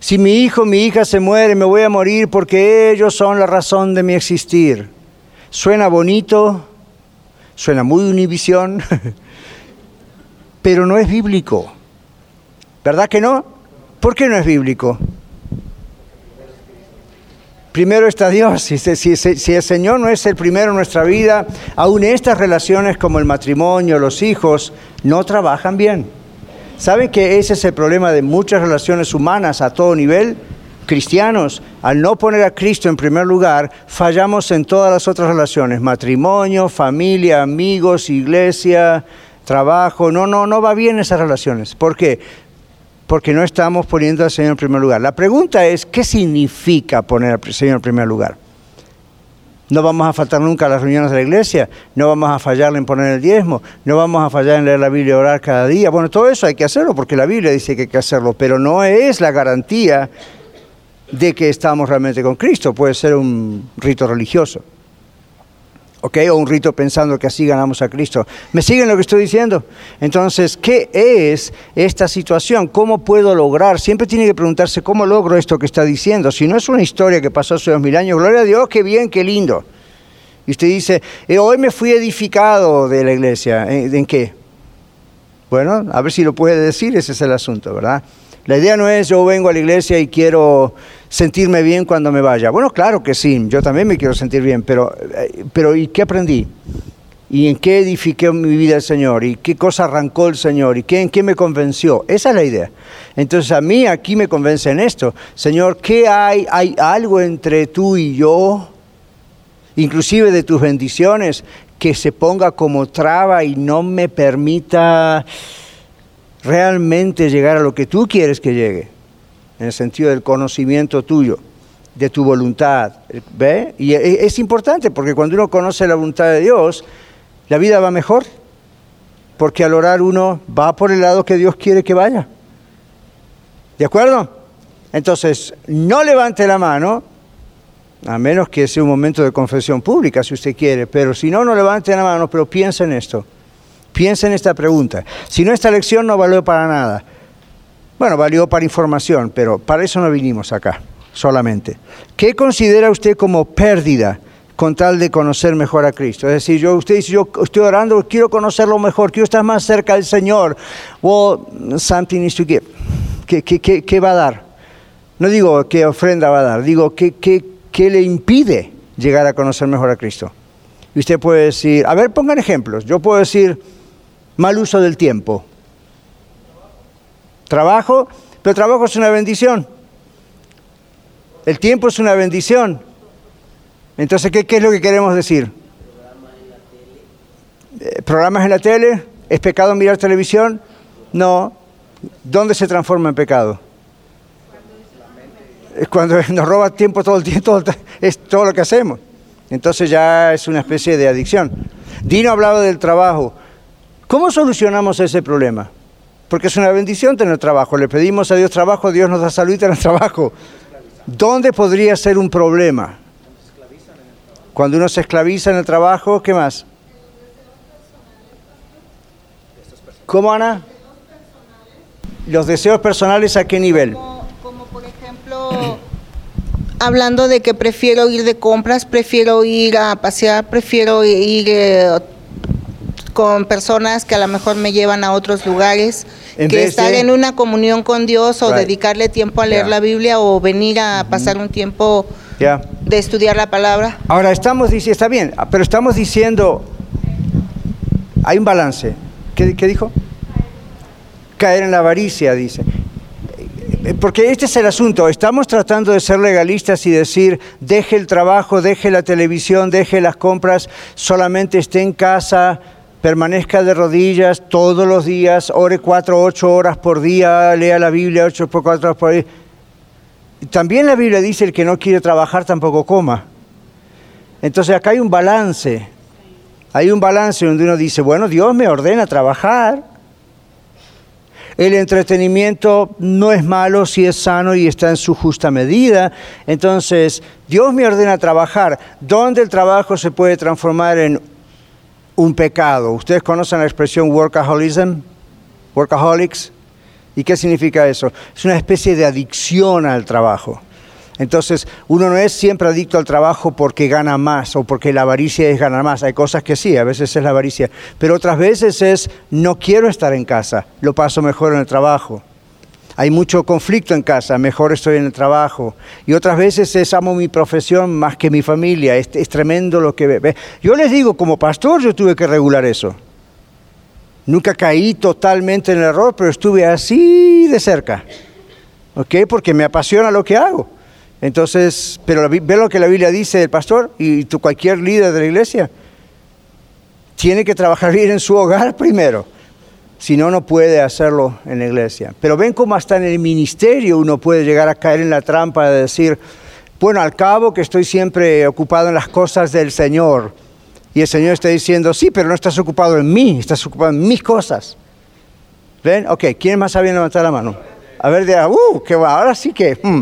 Si mi hijo o mi hija se muere, me voy a morir porque ellos son la razón de mi existir. Suena bonito, suena muy univisión, pero no es bíblico. ¿Verdad que no? ¿Por qué no es bíblico? Primero está Dios. Si, el Señor no es el primero en nuestra vida, aún estas relaciones como el matrimonio, los hijos, no trabajan bien. ¿Saben que ese es el problema de muchas relaciones humanas a todo nivel? Cristianos, al no poner a Cristo en primer lugar, fallamos en todas las otras relaciones, matrimonio, familia, amigos, iglesia, trabajo. No, no, no va bien esas relaciones. ¿Por qué? Porque no estamos poniendo al Señor en primer lugar. La pregunta es, ¿qué significa poner al Señor en primer lugar? No vamos a faltar nunca a las reuniones de la iglesia, no vamos a fallarle en poner el diezmo, no vamos a fallar en leer la Biblia y orar cada día. Bueno, todo eso hay que hacerlo porque la Biblia dice que hay que hacerlo, pero no es la garantía de que estamos realmente con Cristo, puede ser un rito religioso. ¿Ok? O un rito pensando que así ganamos a Cristo. ¿Me siguen lo que estoy diciendo? Entonces, ¿qué es esta situación? ¿Cómo puedo lograr? Siempre tiene que preguntarse, ¿cómo logro esto que está diciendo? Si no es una historia que pasó hace dos mil años, gloria a Dios, qué bien, qué lindo. Y usted dice, eh, hoy me fui edificado de la iglesia. ¿En qué? Bueno, a ver si lo puede decir, ese es el asunto, ¿verdad? La idea no es yo vengo a la iglesia y quiero sentirme bien cuando me vaya. Bueno, claro que sí, yo también me quiero sentir bien, pero, eh, pero ¿y qué aprendí? ¿Y en qué edifiqué mi vida el Señor? ¿Y qué cosa arrancó el Señor? ¿Y qué, en qué me convenció? Esa es la idea. Entonces a mí aquí me convence en esto. Señor, ¿qué hay? ¿Hay algo entre tú y yo? Inclusive de tus bendiciones que se ponga como traba y no me permita realmente llegar a lo que tú quieres que llegue, en el sentido del conocimiento tuyo, de tu voluntad. ¿Ve? Y e, es importante porque cuando uno conoce la voluntad de Dios, la vida va mejor, porque al orar uno va por el lado que Dios quiere que vaya. ¿De acuerdo? Entonces, no levante la mano, a menos que sea un momento de confesión pública, si usted quiere, pero si no, no levante la mano, pero piensa en esto. Piensa en esta pregunta. Si no, esta lección no valió para nada. Bueno, valió para información, pero para eso no vinimos acá solamente. ¿Qué considera usted como pérdida con tal de conocer mejor a Cristo? Es decir, yo, usted dice, yo estoy orando, quiero conocerlo mejor, quiero estar más cerca del Señor. Well, something needs to give. ¿Qué, qué, va a dar? No digo qué ofrenda va a dar, digo qué, qué le impide llegar a conocer mejor a Cristo. Y usted puede decir, a ver, pongan ejemplos. Yo puedo decir, mal uso del tiempo. Trabajo, pero trabajo es una bendición. El tiempo es una bendición. Entonces, ¿qué, es lo que queremos decir? ¿Programas en la tele? ¿Es pecado mirar televisión? No. ¿Dónde se transforma en pecado? Cuando nos roba tiempo todo el tiempo, es todo lo que hacemos. Entonces ya es una especie de adicción. Dino hablaba del trabajo. ¿Cómo solucionamos ese problema? Porque es una bendición tener trabajo. Le pedimos a Dios trabajo, Dios nos da salud y tener trabajo. ¿Dónde podría ser un problema? Cuando uno se esclaviza en el trabajo, ¿qué más? ¿Cómo, Ana? Los deseos personales a qué nivel? Como, como por ejemplo, hablando de que prefiero ir de compras, prefiero ir a pasear, prefiero ir eh, con personas que a lo mejor me llevan a otros lugares, En que estar en una comunión con Dios o Right. dedicarle tiempo a leer Yeah. la Biblia o venir a pasar un tiempo de estudiar la palabra. Ahora estamos diciendo, está bien, pero estamos diciendo, hay un balance. ¿Qué, qué dijo? Caer en la avaricia, dice. Porque este es el asunto, estamos tratando de ser legalistas y decir, deje el trabajo, deje la televisión, deje las compras, solamente esté en casa, permanezca de rodillas todos los días, ore cuatro, ocho horas por día, lea la Biblia ocho por cuatro horas por día. También la Biblia dice, el que no quiere trabajar tampoco coma. Entonces acá hay un balance. Hay un balance donde uno dice, bueno, Dios me ordena trabajar. El entretenimiento no es malo si es sano y está en su justa medida. Entonces, Dios me ordena trabajar. ¿Dónde el trabajo se puede transformar en un pecado? ¿Ustedes conocen la expresión workaholism? Workaholics. ¿Y qué significa eso? Es una especie de adicción al trabajo. Entonces, uno no es siempre adicto al trabajo porque gana más o porque la avaricia es ganar más. Hay cosas que sí, a veces es la avaricia, pero otras veces es no quiero estar en casa, lo paso mejor en el trabajo. Hay mucho conflicto en casa, mejor estoy en el trabajo. Y otras veces es amo mi profesión más que mi familia, es, tremendo lo que ve. Yo les digo, como pastor yo tuve que regular eso. Nunca caí totalmente en el error, pero estuve así de cerca. ¿Ok? Porque me apasiona lo que hago. Entonces, pero ve lo que la Biblia dice del pastor y tú, cualquier líder de la iglesia. Tiene que trabajar bien en su hogar primero. Si no, no puede hacerlo en la iglesia. Pero ven cómo hasta en el ministerio uno puede llegar a caer en la trampa de decir, bueno, al cabo que estoy siempre ocupado en las cosas del Señor. Y el Señor está diciendo, sí, pero no estás ocupado en mí, estás ocupado en mis cosas. ¿Ven? Ok, ¿quién más sabía levantar la mano? A ver, de, uh, que va, ahora sí que... hmm.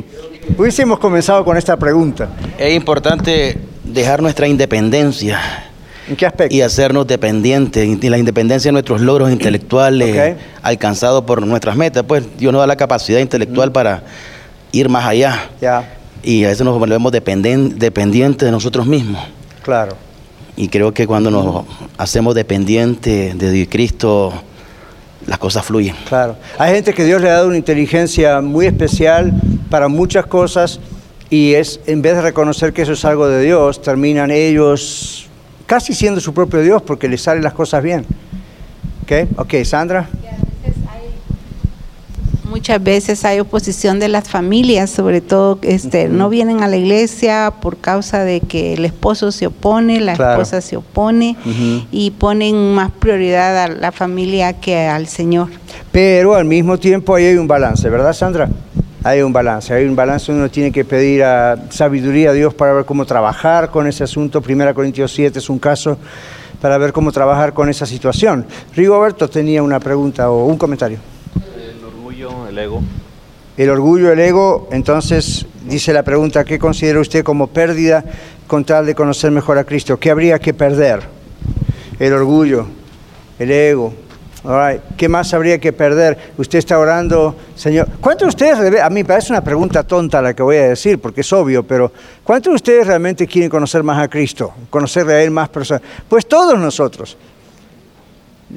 Hubiésemos comenzado con esta pregunta. Es importante dejar nuestra independencia ¿En qué aspecto? y hacernos dependientes, y la independencia de nuestros logros intelectuales Ok. alcanzados por nuestras metas. Pues Dios nos da la capacidad intelectual para ir más allá Ya, y a veces nos volvemos dependen- dependientes de nosotros mismos. claro. Y creo que cuando nos hacemos dependientes de Cristo, las cosas fluyen. Claro. Hay gente que Dios le ha dado una inteligencia muy especial para muchas cosas y es en vez de reconocer que eso es algo de Dios, terminan ellos casi siendo su propio Dios porque les salen las cosas bien. ¿Ok? Ok, Sandra. Muchas veces hay oposición de las familias, sobre todo este, no vienen a la iglesia por causa de que el esposo se opone, la Claro. esposa se opone Ujú. y ponen más prioridad a la familia que al Señor. Pero al mismo tiempo ahí hay un balance, ¿verdad, Sandra? Hay un balance, hay un balance, uno tiene que pedir a sabiduría a Dios para ver cómo trabajar con ese asunto. Primera Corintios 7 es un caso para ver cómo trabajar con esa situación. Rigoberto tenía una pregunta o un comentario. El orgullo, el ego. El orgullo, el ego, entonces dice la pregunta, ¿qué considera usted como pérdida con tal de conocer mejor a Cristo? ¿Qué habría que perder? El orgullo, el ego. Right. ¿Qué más habría que perder? Usted está orando, Señor. ¿Cuántos de ustedes, a mí parece una pregunta tonta la que voy a decir, porque es obvio, pero ¿cuántos de ustedes realmente quieren conocer más a Cristo? Conocerle a Él más personas. Pues todos nosotros.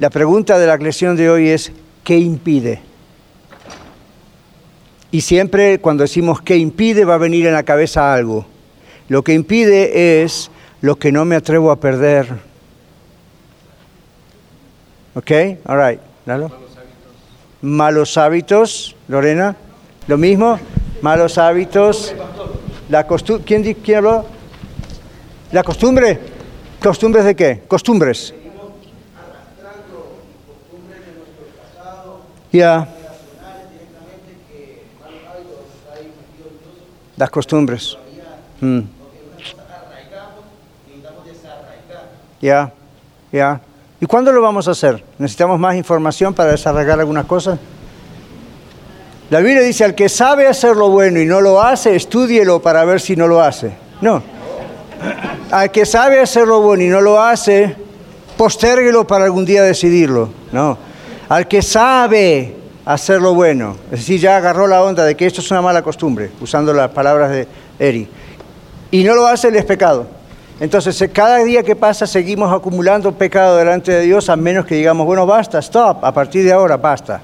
La pregunta de la lección de hoy es, ¿qué impide? Y siempre cuando decimos qué impide va a venir en la cabeza algo. Lo que impide es lo que no me atrevo a perder. ¿Ok? All right. Lalo. Malos hábitos. Lorena. Lo mismo. Malos hábitos. La costu ¿Quién, ¿Quién habló? La costumbre. ¿Costumbres de qué? Costumbres. Ya. Las costumbres. Mm. Ya, ya. ¿Y cuándo lo vamos a hacer? ¿Necesitamos más información para desarrollar algunas cosas? La Biblia dice, al que sabe hacer lo bueno y no lo hace, estúdielo para ver si no lo hace. No. Al que sabe hacer lo bueno y no lo hace, postérguelo para algún día decidirlo. No. Al que sabe hacer lo bueno, es decir, ya agarró la onda de que esto es una mala costumbre, usando las palabras de Eri, y no lo hace, él es pecado. Entonces, eh, cada día que pasa seguimos acumulando pecado delante de Dios, a menos que digamos, bueno, basta, stop, a partir de ahora basta.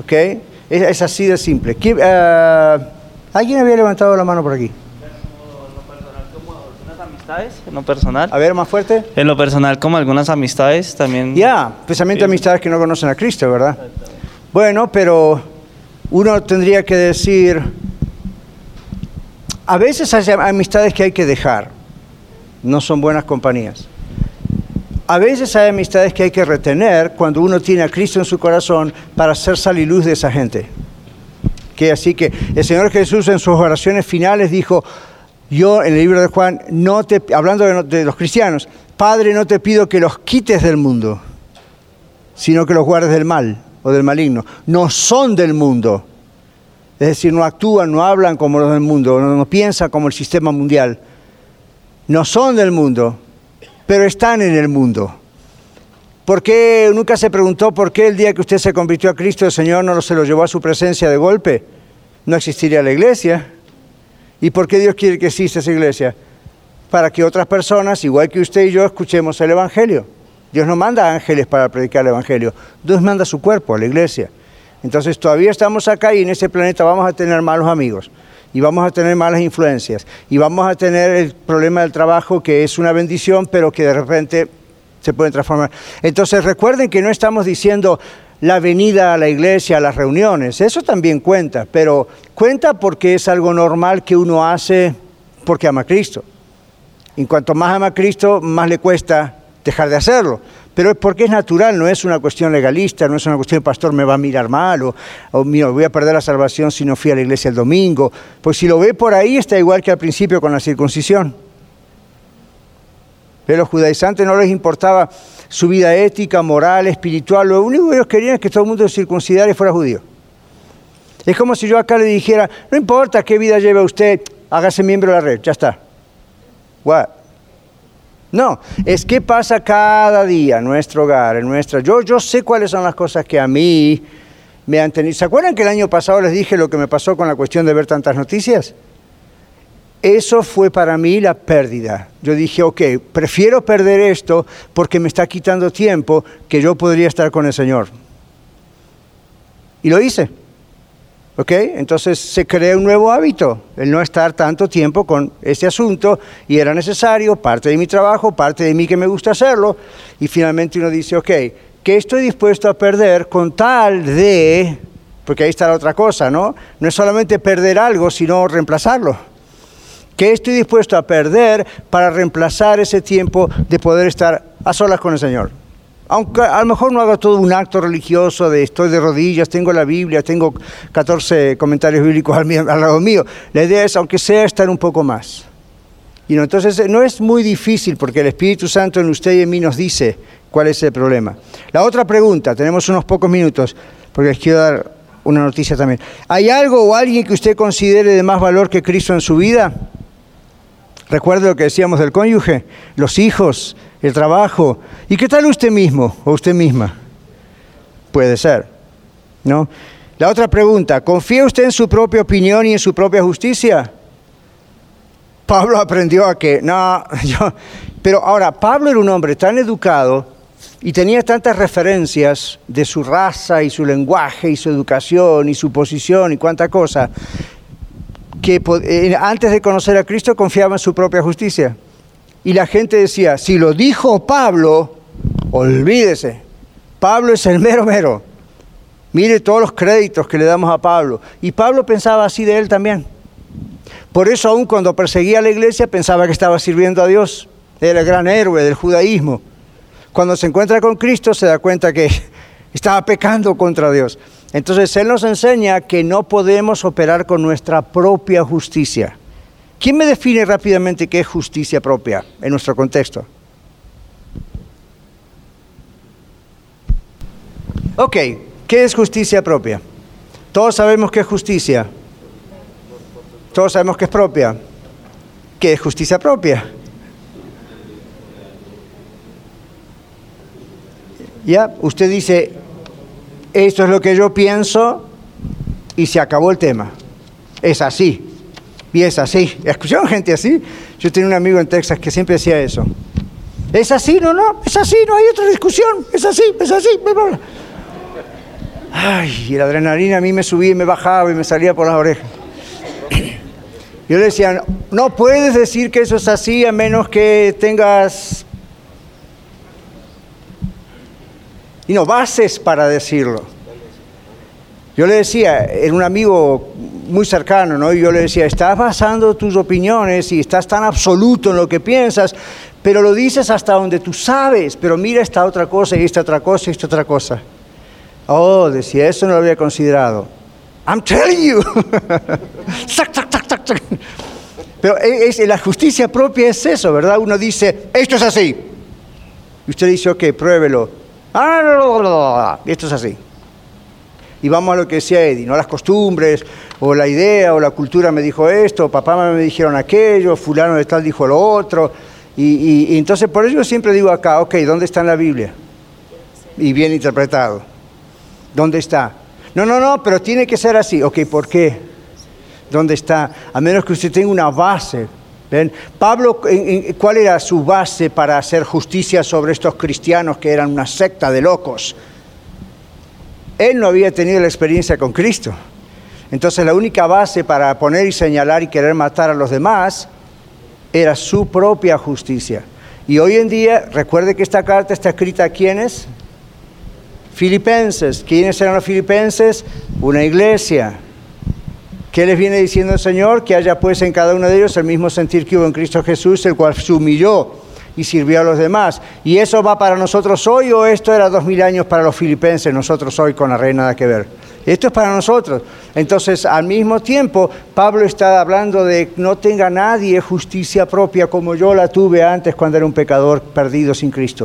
¿Ok? Es, es así de simple. ¿Qui- eh, ¿Alguien había levantado la mano por aquí? algunas amistades en lo personal. A ver, más fuerte. En lo personal, como algunas amistades también. Ya, especialmente Sí. amistades que no conocen a Cristo, ¿verdad? Bueno, pero uno tendría que decir, a veces hay amistades que hay que dejar, no son buenas compañías. A veces hay amistades que hay que retener cuando uno tiene a Cristo en su corazón para ser sal y luz de esa gente. Que así que el Señor Jesús en sus oraciones finales dijo, yo en el libro de Juan, hablando de los cristianos, Padre, no te pido que los quites del mundo, sino que los guardes del mal o del maligno. No son del mundo. Es decir, no actúan, no hablan como los del mundo, no, no piensan como el sistema mundial. No son del mundo, pero están en el mundo. ¿Por qué nunca se preguntó por qué el día que usted se convirtió a Cristo el Señor no se lo llevó a su presencia de golpe? No existiría la iglesia. ¿Y por qué Dios quiere que exista esa iglesia? Para que otras personas, igual que usted y yo, escuchemos el Evangelio. Dios no manda ángeles para predicar el Evangelio. Dios manda su cuerpo a la iglesia. Entonces todavía estamos acá y en ese planeta vamos a tener malos amigos. Y vamos a tener malas influencias. Y vamos a tener el problema del trabajo que es una bendición, pero que de repente se puede transformar. Entonces recuerden que no estamos diciendo la venida a la iglesia, a las reuniones. Eso también cuenta, pero cuenta porque es algo normal que uno hace porque ama a Cristo. En cuanto más ama a Cristo, más le cuesta dejar de hacerlo. Pero es porque es natural, no es una cuestión legalista, no es una cuestión, pastor, me va a mirar mal, o, o mira, voy a perder la salvación si no fui a la iglesia el domingo. Pues si lo ve por ahí, está igual que al principio con la circuncisión. Pero los judaizantes no les importaba su vida ética, moral, espiritual, lo único que ellos querían es que todo el mundo circuncidara y fuera judío. Es como si yo acá le dijera, no importa qué vida lleve usted, hágase miembro de la red, ya está. What? No, es que pasa cada día en nuestro hogar, en nuestra... Yo, yo sé cuáles son las cosas que a mí me han tenido... ¿Se acuerdan que el año pasado les dije lo que me pasó con la cuestión de ver tantas noticias? Eso fue para mí la pérdida. Yo dije, ok, prefiero perder esto porque me está quitando tiempo que yo podría estar con el Señor. Y lo hice. ¿Ok? Entonces se creó un nuevo hábito, el no estar tanto tiempo con este asunto y era necesario, parte de mi trabajo, parte de mí que me gusta hacerlo, y finalmente uno dice, ok, ¿qué estoy dispuesto a perder con tal de, porque ahí está la otra cosa, ¿no? No es solamente perder algo, sino reemplazarlo. ¿Qué estoy dispuesto a perder para reemplazar ese tiempo de poder estar a solas con el Señor? Aunque a lo mejor no haga todo un acto religioso de estoy de rodillas, tengo la Biblia, tengo 14 comentarios bíblicos al, lado mío. La idea es, aunque sea, estar un poco más. Y entonces eh, no es muy difícil porque el Espíritu Santo en usted y en mí nos dice cuál es el problema. La otra pregunta, tenemos unos pocos minutos porque les quiero dar una noticia también. ¿Hay algo o alguien que usted considere de más valor que Cristo en su vida? Recuerde lo que decíamos del cónyuge, los hijos, el trabajo. ¿Y qué tal usted mismo o usted misma? Puede ser, ¿no? La otra pregunta, ¿confía usted en su propia opinión y en su propia justicia? Pablo aprendió a que, no, pero ahora, Pablo era un hombre tan educado y tenía tantas referencias de su raza y su lenguaje y su educación y su posición y cuánta cosa, que eh, antes de conocer a Cristo confiaba en su propia justicia. Y la gente decía, si lo dijo Pablo, olvídese, Pablo es el mero mero. Mire todos los créditos que le damos a Pablo. Y Pablo pensaba así de él también. Por eso aún cuando perseguía a la iglesia pensaba que estaba sirviendo a Dios. Era el gran héroe del judaísmo. Cuando se encuentra con Cristo se da cuenta que estaba pecando contra Dios. Entonces Él nos enseña que no podemos operar con nuestra propia justicia. ¿Quién me define rápidamente qué es justicia propia en nuestro contexto? Ok, ¿Qué es justicia propia? Todos sabemos qué es justicia. Todos sabemos que es propia. ¿Qué es justicia propia? Ya, usted dice, esto es lo que yo pienso y se acabó el tema. Es así. Y es así. ¿Escucharon gente así? Yo tenía un amigo en Texas que siempre decía eso. Es así, no, no, es así, no hay otra discusión. Es así, es así. Ay, y la adrenalina a mí me subía y me bajaba y me salía por las orejas. Yo le decía, no puedes decir que eso es así a menos que tengas y no bases para decirlo. Yo le decía, era un amigo muy cercano, ¿no? Y yo le decía, estás basando tus opiniones y estás tan absoluto en lo que piensas, pero lo dices hasta donde tú sabes, pero mira esta otra cosa y esta otra cosa y esta otra cosa. Oh, decía, eso no lo había considerado. I'm telling you. pero es, la justicia propia es eso, ¿verdad? Uno dice, esto es así. Y usted dice, ok, pruébelo. Esto es así. Y vamos a lo que decía Eddie, no las costumbres, o la idea, o la cultura me dijo esto, papá me dijeron aquello, fulano de tal dijo lo otro. Y, entonces por eso yo siempre digo acá, ok, ¿dónde está en la Biblia? Y bien interpretado. ¿Dónde está? No, no, no, pero tiene que ser así. Ok, ¿por qué? ¿Dónde está? A menos que usted tenga una base Pablo, ¿cuál era su base para hacer justicia sobre estos cristianos que eran una secta de locos? Él no había tenido la experiencia con Cristo. Entonces la única base para poner y señalar y querer matar a los demás era su propia justicia. Y hoy en día, recuerde que esta carta está escrita a quiénes? Filipenses. ¿Quiénes eran los filipenses? Una iglesia. ¿Qué les viene diciendo el Señor? Que haya pues en cada uno de ellos el mismo sentir que hubo en Cristo Jesús, el cual se humilló y sirvió a los demás. ¿Y eso va para nosotros hoy o esto era dos mil años para los filipenses, nosotros hoy con la reina nada que ver? Esto es para nosotros. Entonces, al mismo tiempo, Pablo está hablando de no tenga nadie justicia propia como yo la tuve antes cuando era un pecador perdido sin Cristo.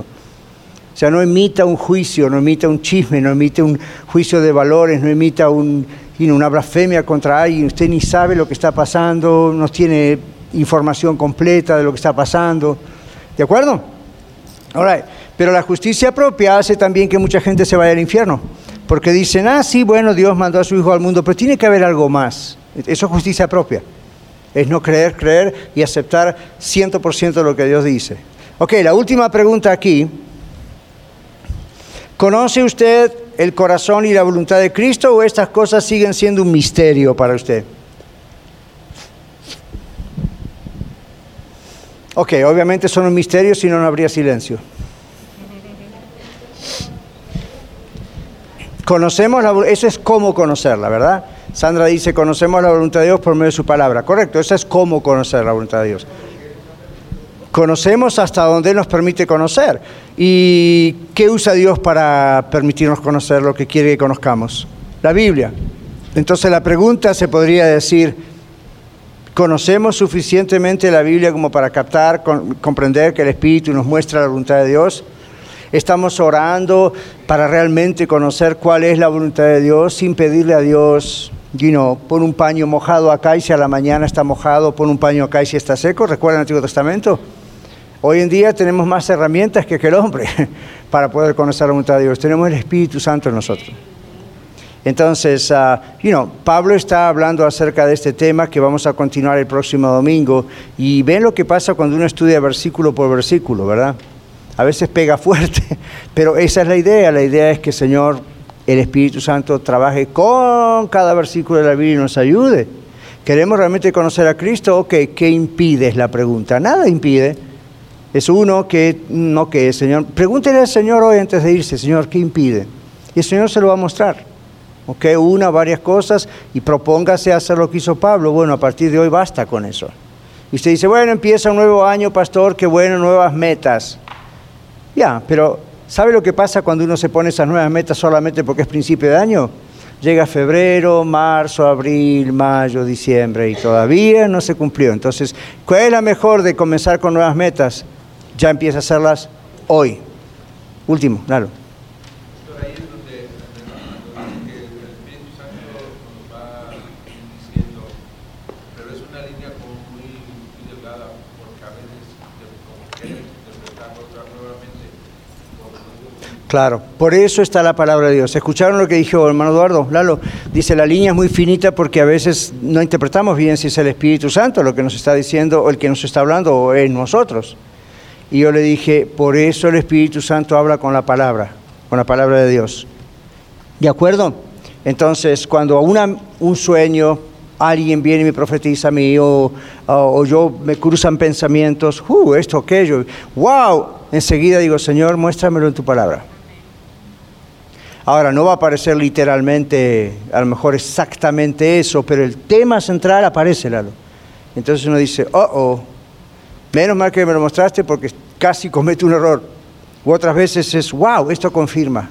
O sea, no emita un juicio, no emita un chisme, no emite un juicio de valores, no emita un y una blasfemia contra alguien, usted ni sabe lo que está pasando, no tiene información completa de lo que está pasando. ¿De acuerdo? Ahora, pero la justicia propia hace también que mucha gente se vaya al infierno. Porque dicen, ah, sí, bueno, Dios mandó a su Hijo al mundo, pero tiene que haber algo más. Eso es justicia propia. Es no creer, creer y aceptar 100% de lo que Dios dice. Ok, la última pregunta aquí. ¿Conoce usted el corazón y la voluntad de Cristo o estas cosas siguen siendo un misterio para usted? Ok, obviamente son un misterio, si no, no habría silencio. Conocemos la eso es cómo conocerla, ¿verdad? Sandra dice, conocemos la voluntad de Dios por medio de su palabra. Correcto, eso es cómo conocer la voluntad de Dios. Conocemos hasta donde nos permite conocer. ¿Y qué usa Dios para permitirnos conocer lo que quiere que conozcamos? La Biblia. Entonces la pregunta se podría decir, ¿conocemos suficientemente la Biblia como para captar, comprender que el Espíritu nos muestra la voluntad de Dios? ¿Estamos orando para realmente conocer cuál es la voluntad de Dios sin pedirle a Dios, you know, pon un paño mojado acá y si a la mañana está mojado, pon un paño acá y si está seco? ¿Recuerdan el Antiguo Testamento? Hoy en día tenemos más herramientas que el hombre para poder conocer la voluntad de Dios. Tenemos el Espíritu Santo en nosotros. Entonces, uh, Pablo está hablando acerca de este tema que vamos a continuar el próximo domingo y ven lo que pasa cuando uno estudia versículo por versículo, ¿verdad? A veces pega fuerte, pero esa es la idea. La idea es que, Señor, el Espíritu Santo trabaje con cada versículo de la Biblia y nos ayude. ¿Queremos realmente conocer a Cristo? Ok, ¿qué impide? Es la pregunta. Nada impide es uno que no que Señor. Pregúntele al Señor hoy antes de irse, Señor, ¿qué impide? Y el Señor se lo va a mostrar. ¿Ok? Una, varias cosas y propóngase hacer lo que hizo Pablo. Bueno, a partir de hoy basta con eso. Y usted dice, bueno, empieza un nuevo año, pastor, qué bueno, nuevas metas. Ya, pero ¿sabe lo que pasa cuando uno se pone esas nuevas metas solamente porque es principio de año? Llega febrero, marzo, abril, mayo, diciembre y todavía no se cumplió. Entonces, ¿cuál es la mejor de comenzar con nuevas metas? ya empieza a hacerlas hoy. Último, claro. Claro, por eso está la palabra de Dios. ¿Escucharon lo que dijo el hermano Eduardo? Lalo, dice, la línea es muy finita porque a veces no interpretamos bien si es el Espíritu Santo lo que nos está diciendo o el que nos está hablando o es nosotros. Y yo le dije, por eso el Espíritu Santo habla con la palabra, con la palabra de Dios. ¿De acuerdo? Entonces, cuando una, un sueño, alguien viene y me profetiza a mí, o, o, yo me cruzan pensamientos, uh, esto, aquello, wow, enseguida digo, Señor, muéstramelo en tu palabra. Ahora, no va a aparecer literalmente, a lo mejor exactamente eso, pero el tema central aparece. Entonces uno dice, oh, oh, menos mal que me lo mostraste porque casi cometo un error. U otras veces es, wow, esto confirma.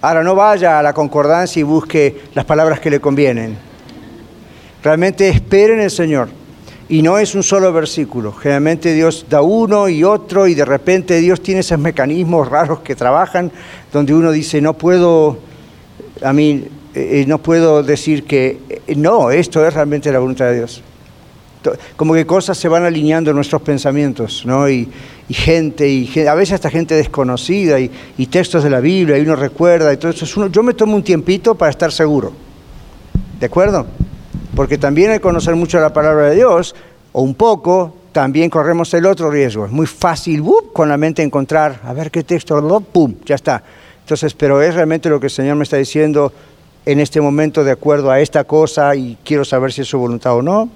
Ahora, no vaya a la concordancia y busque las palabras que le convienen. Realmente espere en el Señor. Y no es un solo versículo. Generalmente Dios da uno y otro y de repente Dios tiene esos mecanismos raros que trabajan donde uno dice, no puedo, a mí, eh, no puedo decir que eh, no, esto es realmente la voluntad de Dios. Como que cosas se van alineando en nuestros pensamientos, ¿no? Y, y gente, y a veces hasta gente desconocida, y, textos de la Biblia, y uno recuerda, y todo eso. Uno, yo me tomo un tiempito para estar seguro. ¿De acuerdo? Porque también al conocer mucho la palabra de Dios, o un poco, también corremos el otro riesgo. Es muy fácil, ¡bup! con la mente encontrar, a ver qué texto, ¡pum! Ya está. Entonces, pero es realmente lo que el Señor me está diciendo en este momento de acuerdo a esta cosa y quiero saber si es su voluntad o no.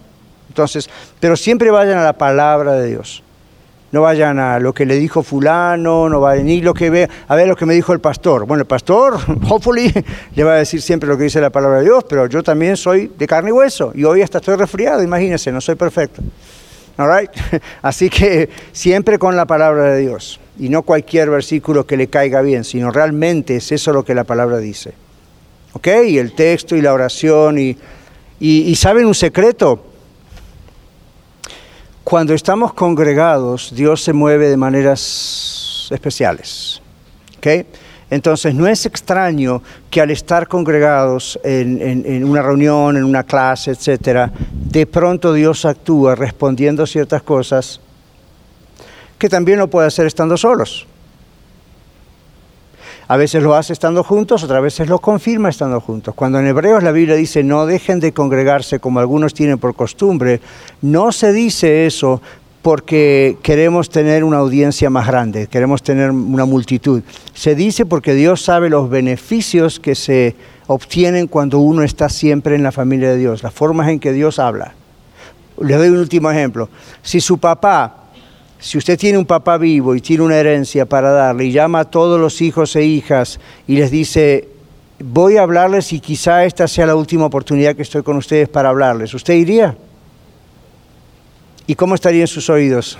Entonces, pero siempre vayan a la palabra de Dios. No vayan a lo que le dijo fulano, no vayan ni lo que ve, a ver lo que me dijo el pastor. Bueno, el pastor, hopefully, le va a decir siempre lo que dice la palabra de Dios, pero yo también soy de carne y hueso y hoy hasta estoy resfriado, imagínense, no soy perfecto. All right? Así que siempre con la palabra de Dios y no cualquier versículo que le caiga bien, sino realmente es eso lo que la palabra dice. ¿Ok? Y el texto y la oración y, y, y ¿saben un secreto? Cuando estamos congregados, Dios se mueve de maneras especiales. ¿okay? Entonces, no es extraño que al estar congregados en, en, en, una reunión, en una clase, etcétera, de pronto Dios actúa respondiendo ciertas cosas que también lo puede hacer estando solos. A veces lo hace estando juntos, otras veces lo confirma estando juntos. Cuando en Hebreos la Biblia dice no dejen de congregarse como algunos tienen por costumbre, no se dice eso porque queremos tener una audiencia más grande, queremos tener una multitud. Se dice porque Dios sabe los beneficios que se obtienen cuando uno está siempre en la familia de Dios, las formas en que Dios habla. Les doy un último ejemplo. Si su papá si usted tiene un papá vivo y tiene una herencia para darle y llama a todos los hijos e hijas y les dice, voy a hablarles y quizá esta sea la última oportunidad que estoy con ustedes para hablarles, ¿usted iría? ¿Y cómo estarían sus oídos?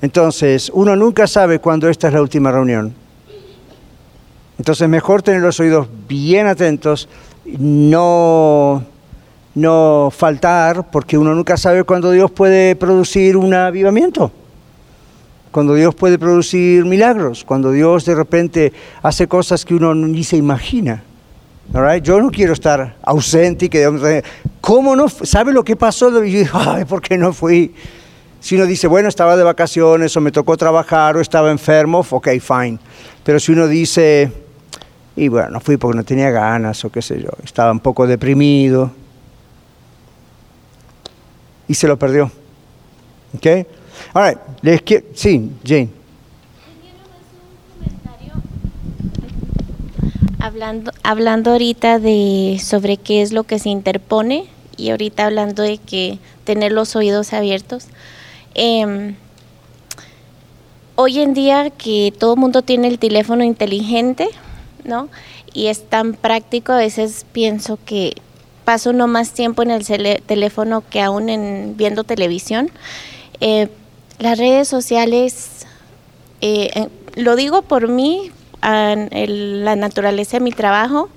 Entonces, uno nunca sabe cuándo esta es la última reunión. Entonces, mejor tener los oídos bien atentos, no no faltar, porque uno nunca sabe cuándo Dios puede producir un avivamiento, cuando Dios puede producir milagros, cuando Dios de repente hace cosas que uno ni se imagina. Right? Yo no quiero estar ausente y que ¿cómo no? ¿Sabe lo que pasó? Y yo ay, ¿por qué no fui? Si uno dice, bueno, estaba de vacaciones o me tocó trabajar o estaba enfermo, ok, fine. Pero si uno dice, y bueno, no fui porque no tenía ganas o qué sé yo, estaba un poco deprimido, y se lo perdió. ¿Ok? All right. Les quiero, sí, Jane. Hablando, hablando ahorita de sobre qué es lo que se interpone y ahorita hablando de que tener los oídos abiertos. Eh, hoy en día que todo el mundo tiene el teléfono inteligente, ¿no? Y es tan práctico, a veces pienso que paso no más tiempo en el teléfono que aún en viendo televisión. Eh, las redes sociales, eh, lo digo por mí, la naturaleza de mi trabajo,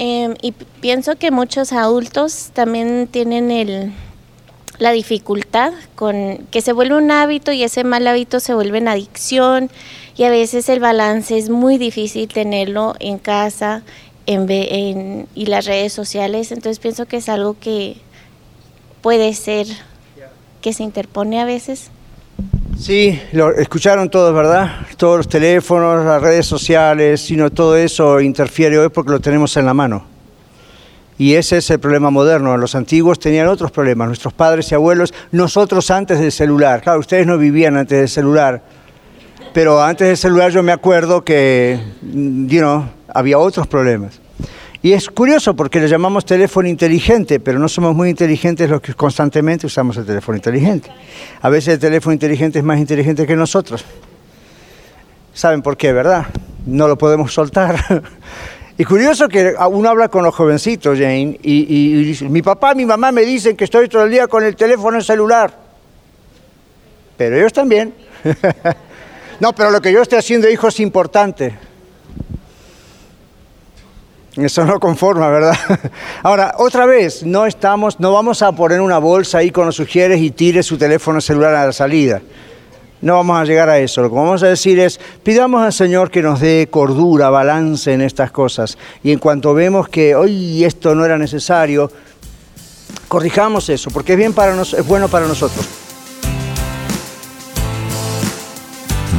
eh, y pienso que muchos adultos también tienen el, la dificultad con que se vuelve un hábito y ese mal hábito se vuelve en adicción y a veces el balance es muy difícil tenerlo en casa y las redes sociales. Entonces pienso que es algo que puede ser que se interpone a veces. Sí, lo escucharon todos, ¿verdad? Todos los teléfonos, las redes sociales, sino todo eso interfiere hoy porque lo tenemos en la mano. Y ese es el problema moderno. Los antiguos tenían otros problemas, nuestros padres y abuelos, nosotros antes del celular. Claro, ustedes no vivían antes del celular, pero antes del celular yo me acuerdo que, mm, you know, había otros problemas. Y es curioso porque le llamamos teléfono inteligente, pero no somos muy inteligentes los que constantemente usamos el teléfono inteligente. A veces el teléfono inteligente es más inteligente que nosotros. ¿Saben por qué, verdad? No lo podemos soltar. Y curioso que uno habla con los jovencitos, Jane, y, y- y mi papá mi mamá me dicen que estoy todo el día con el teléfono celular. Pero ellos también. no, pero lo que yo estoy haciendo, hijo, es importante. Eso no conforma, ¿verdad? Ahora, otra vez, no estamos, no vamos a poner una bolsa ahí con los sugieres y tire su teléfono celular a la salida. No vamos a llegar a eso. Lo que vamos a decir es, pidamos al Señor que nos dé cordura, balance en estas cosas. Y en cuanto vemos que hoy esto no era necesario, corrijamos eso, porque es bien para nos- es bueno para nosotros.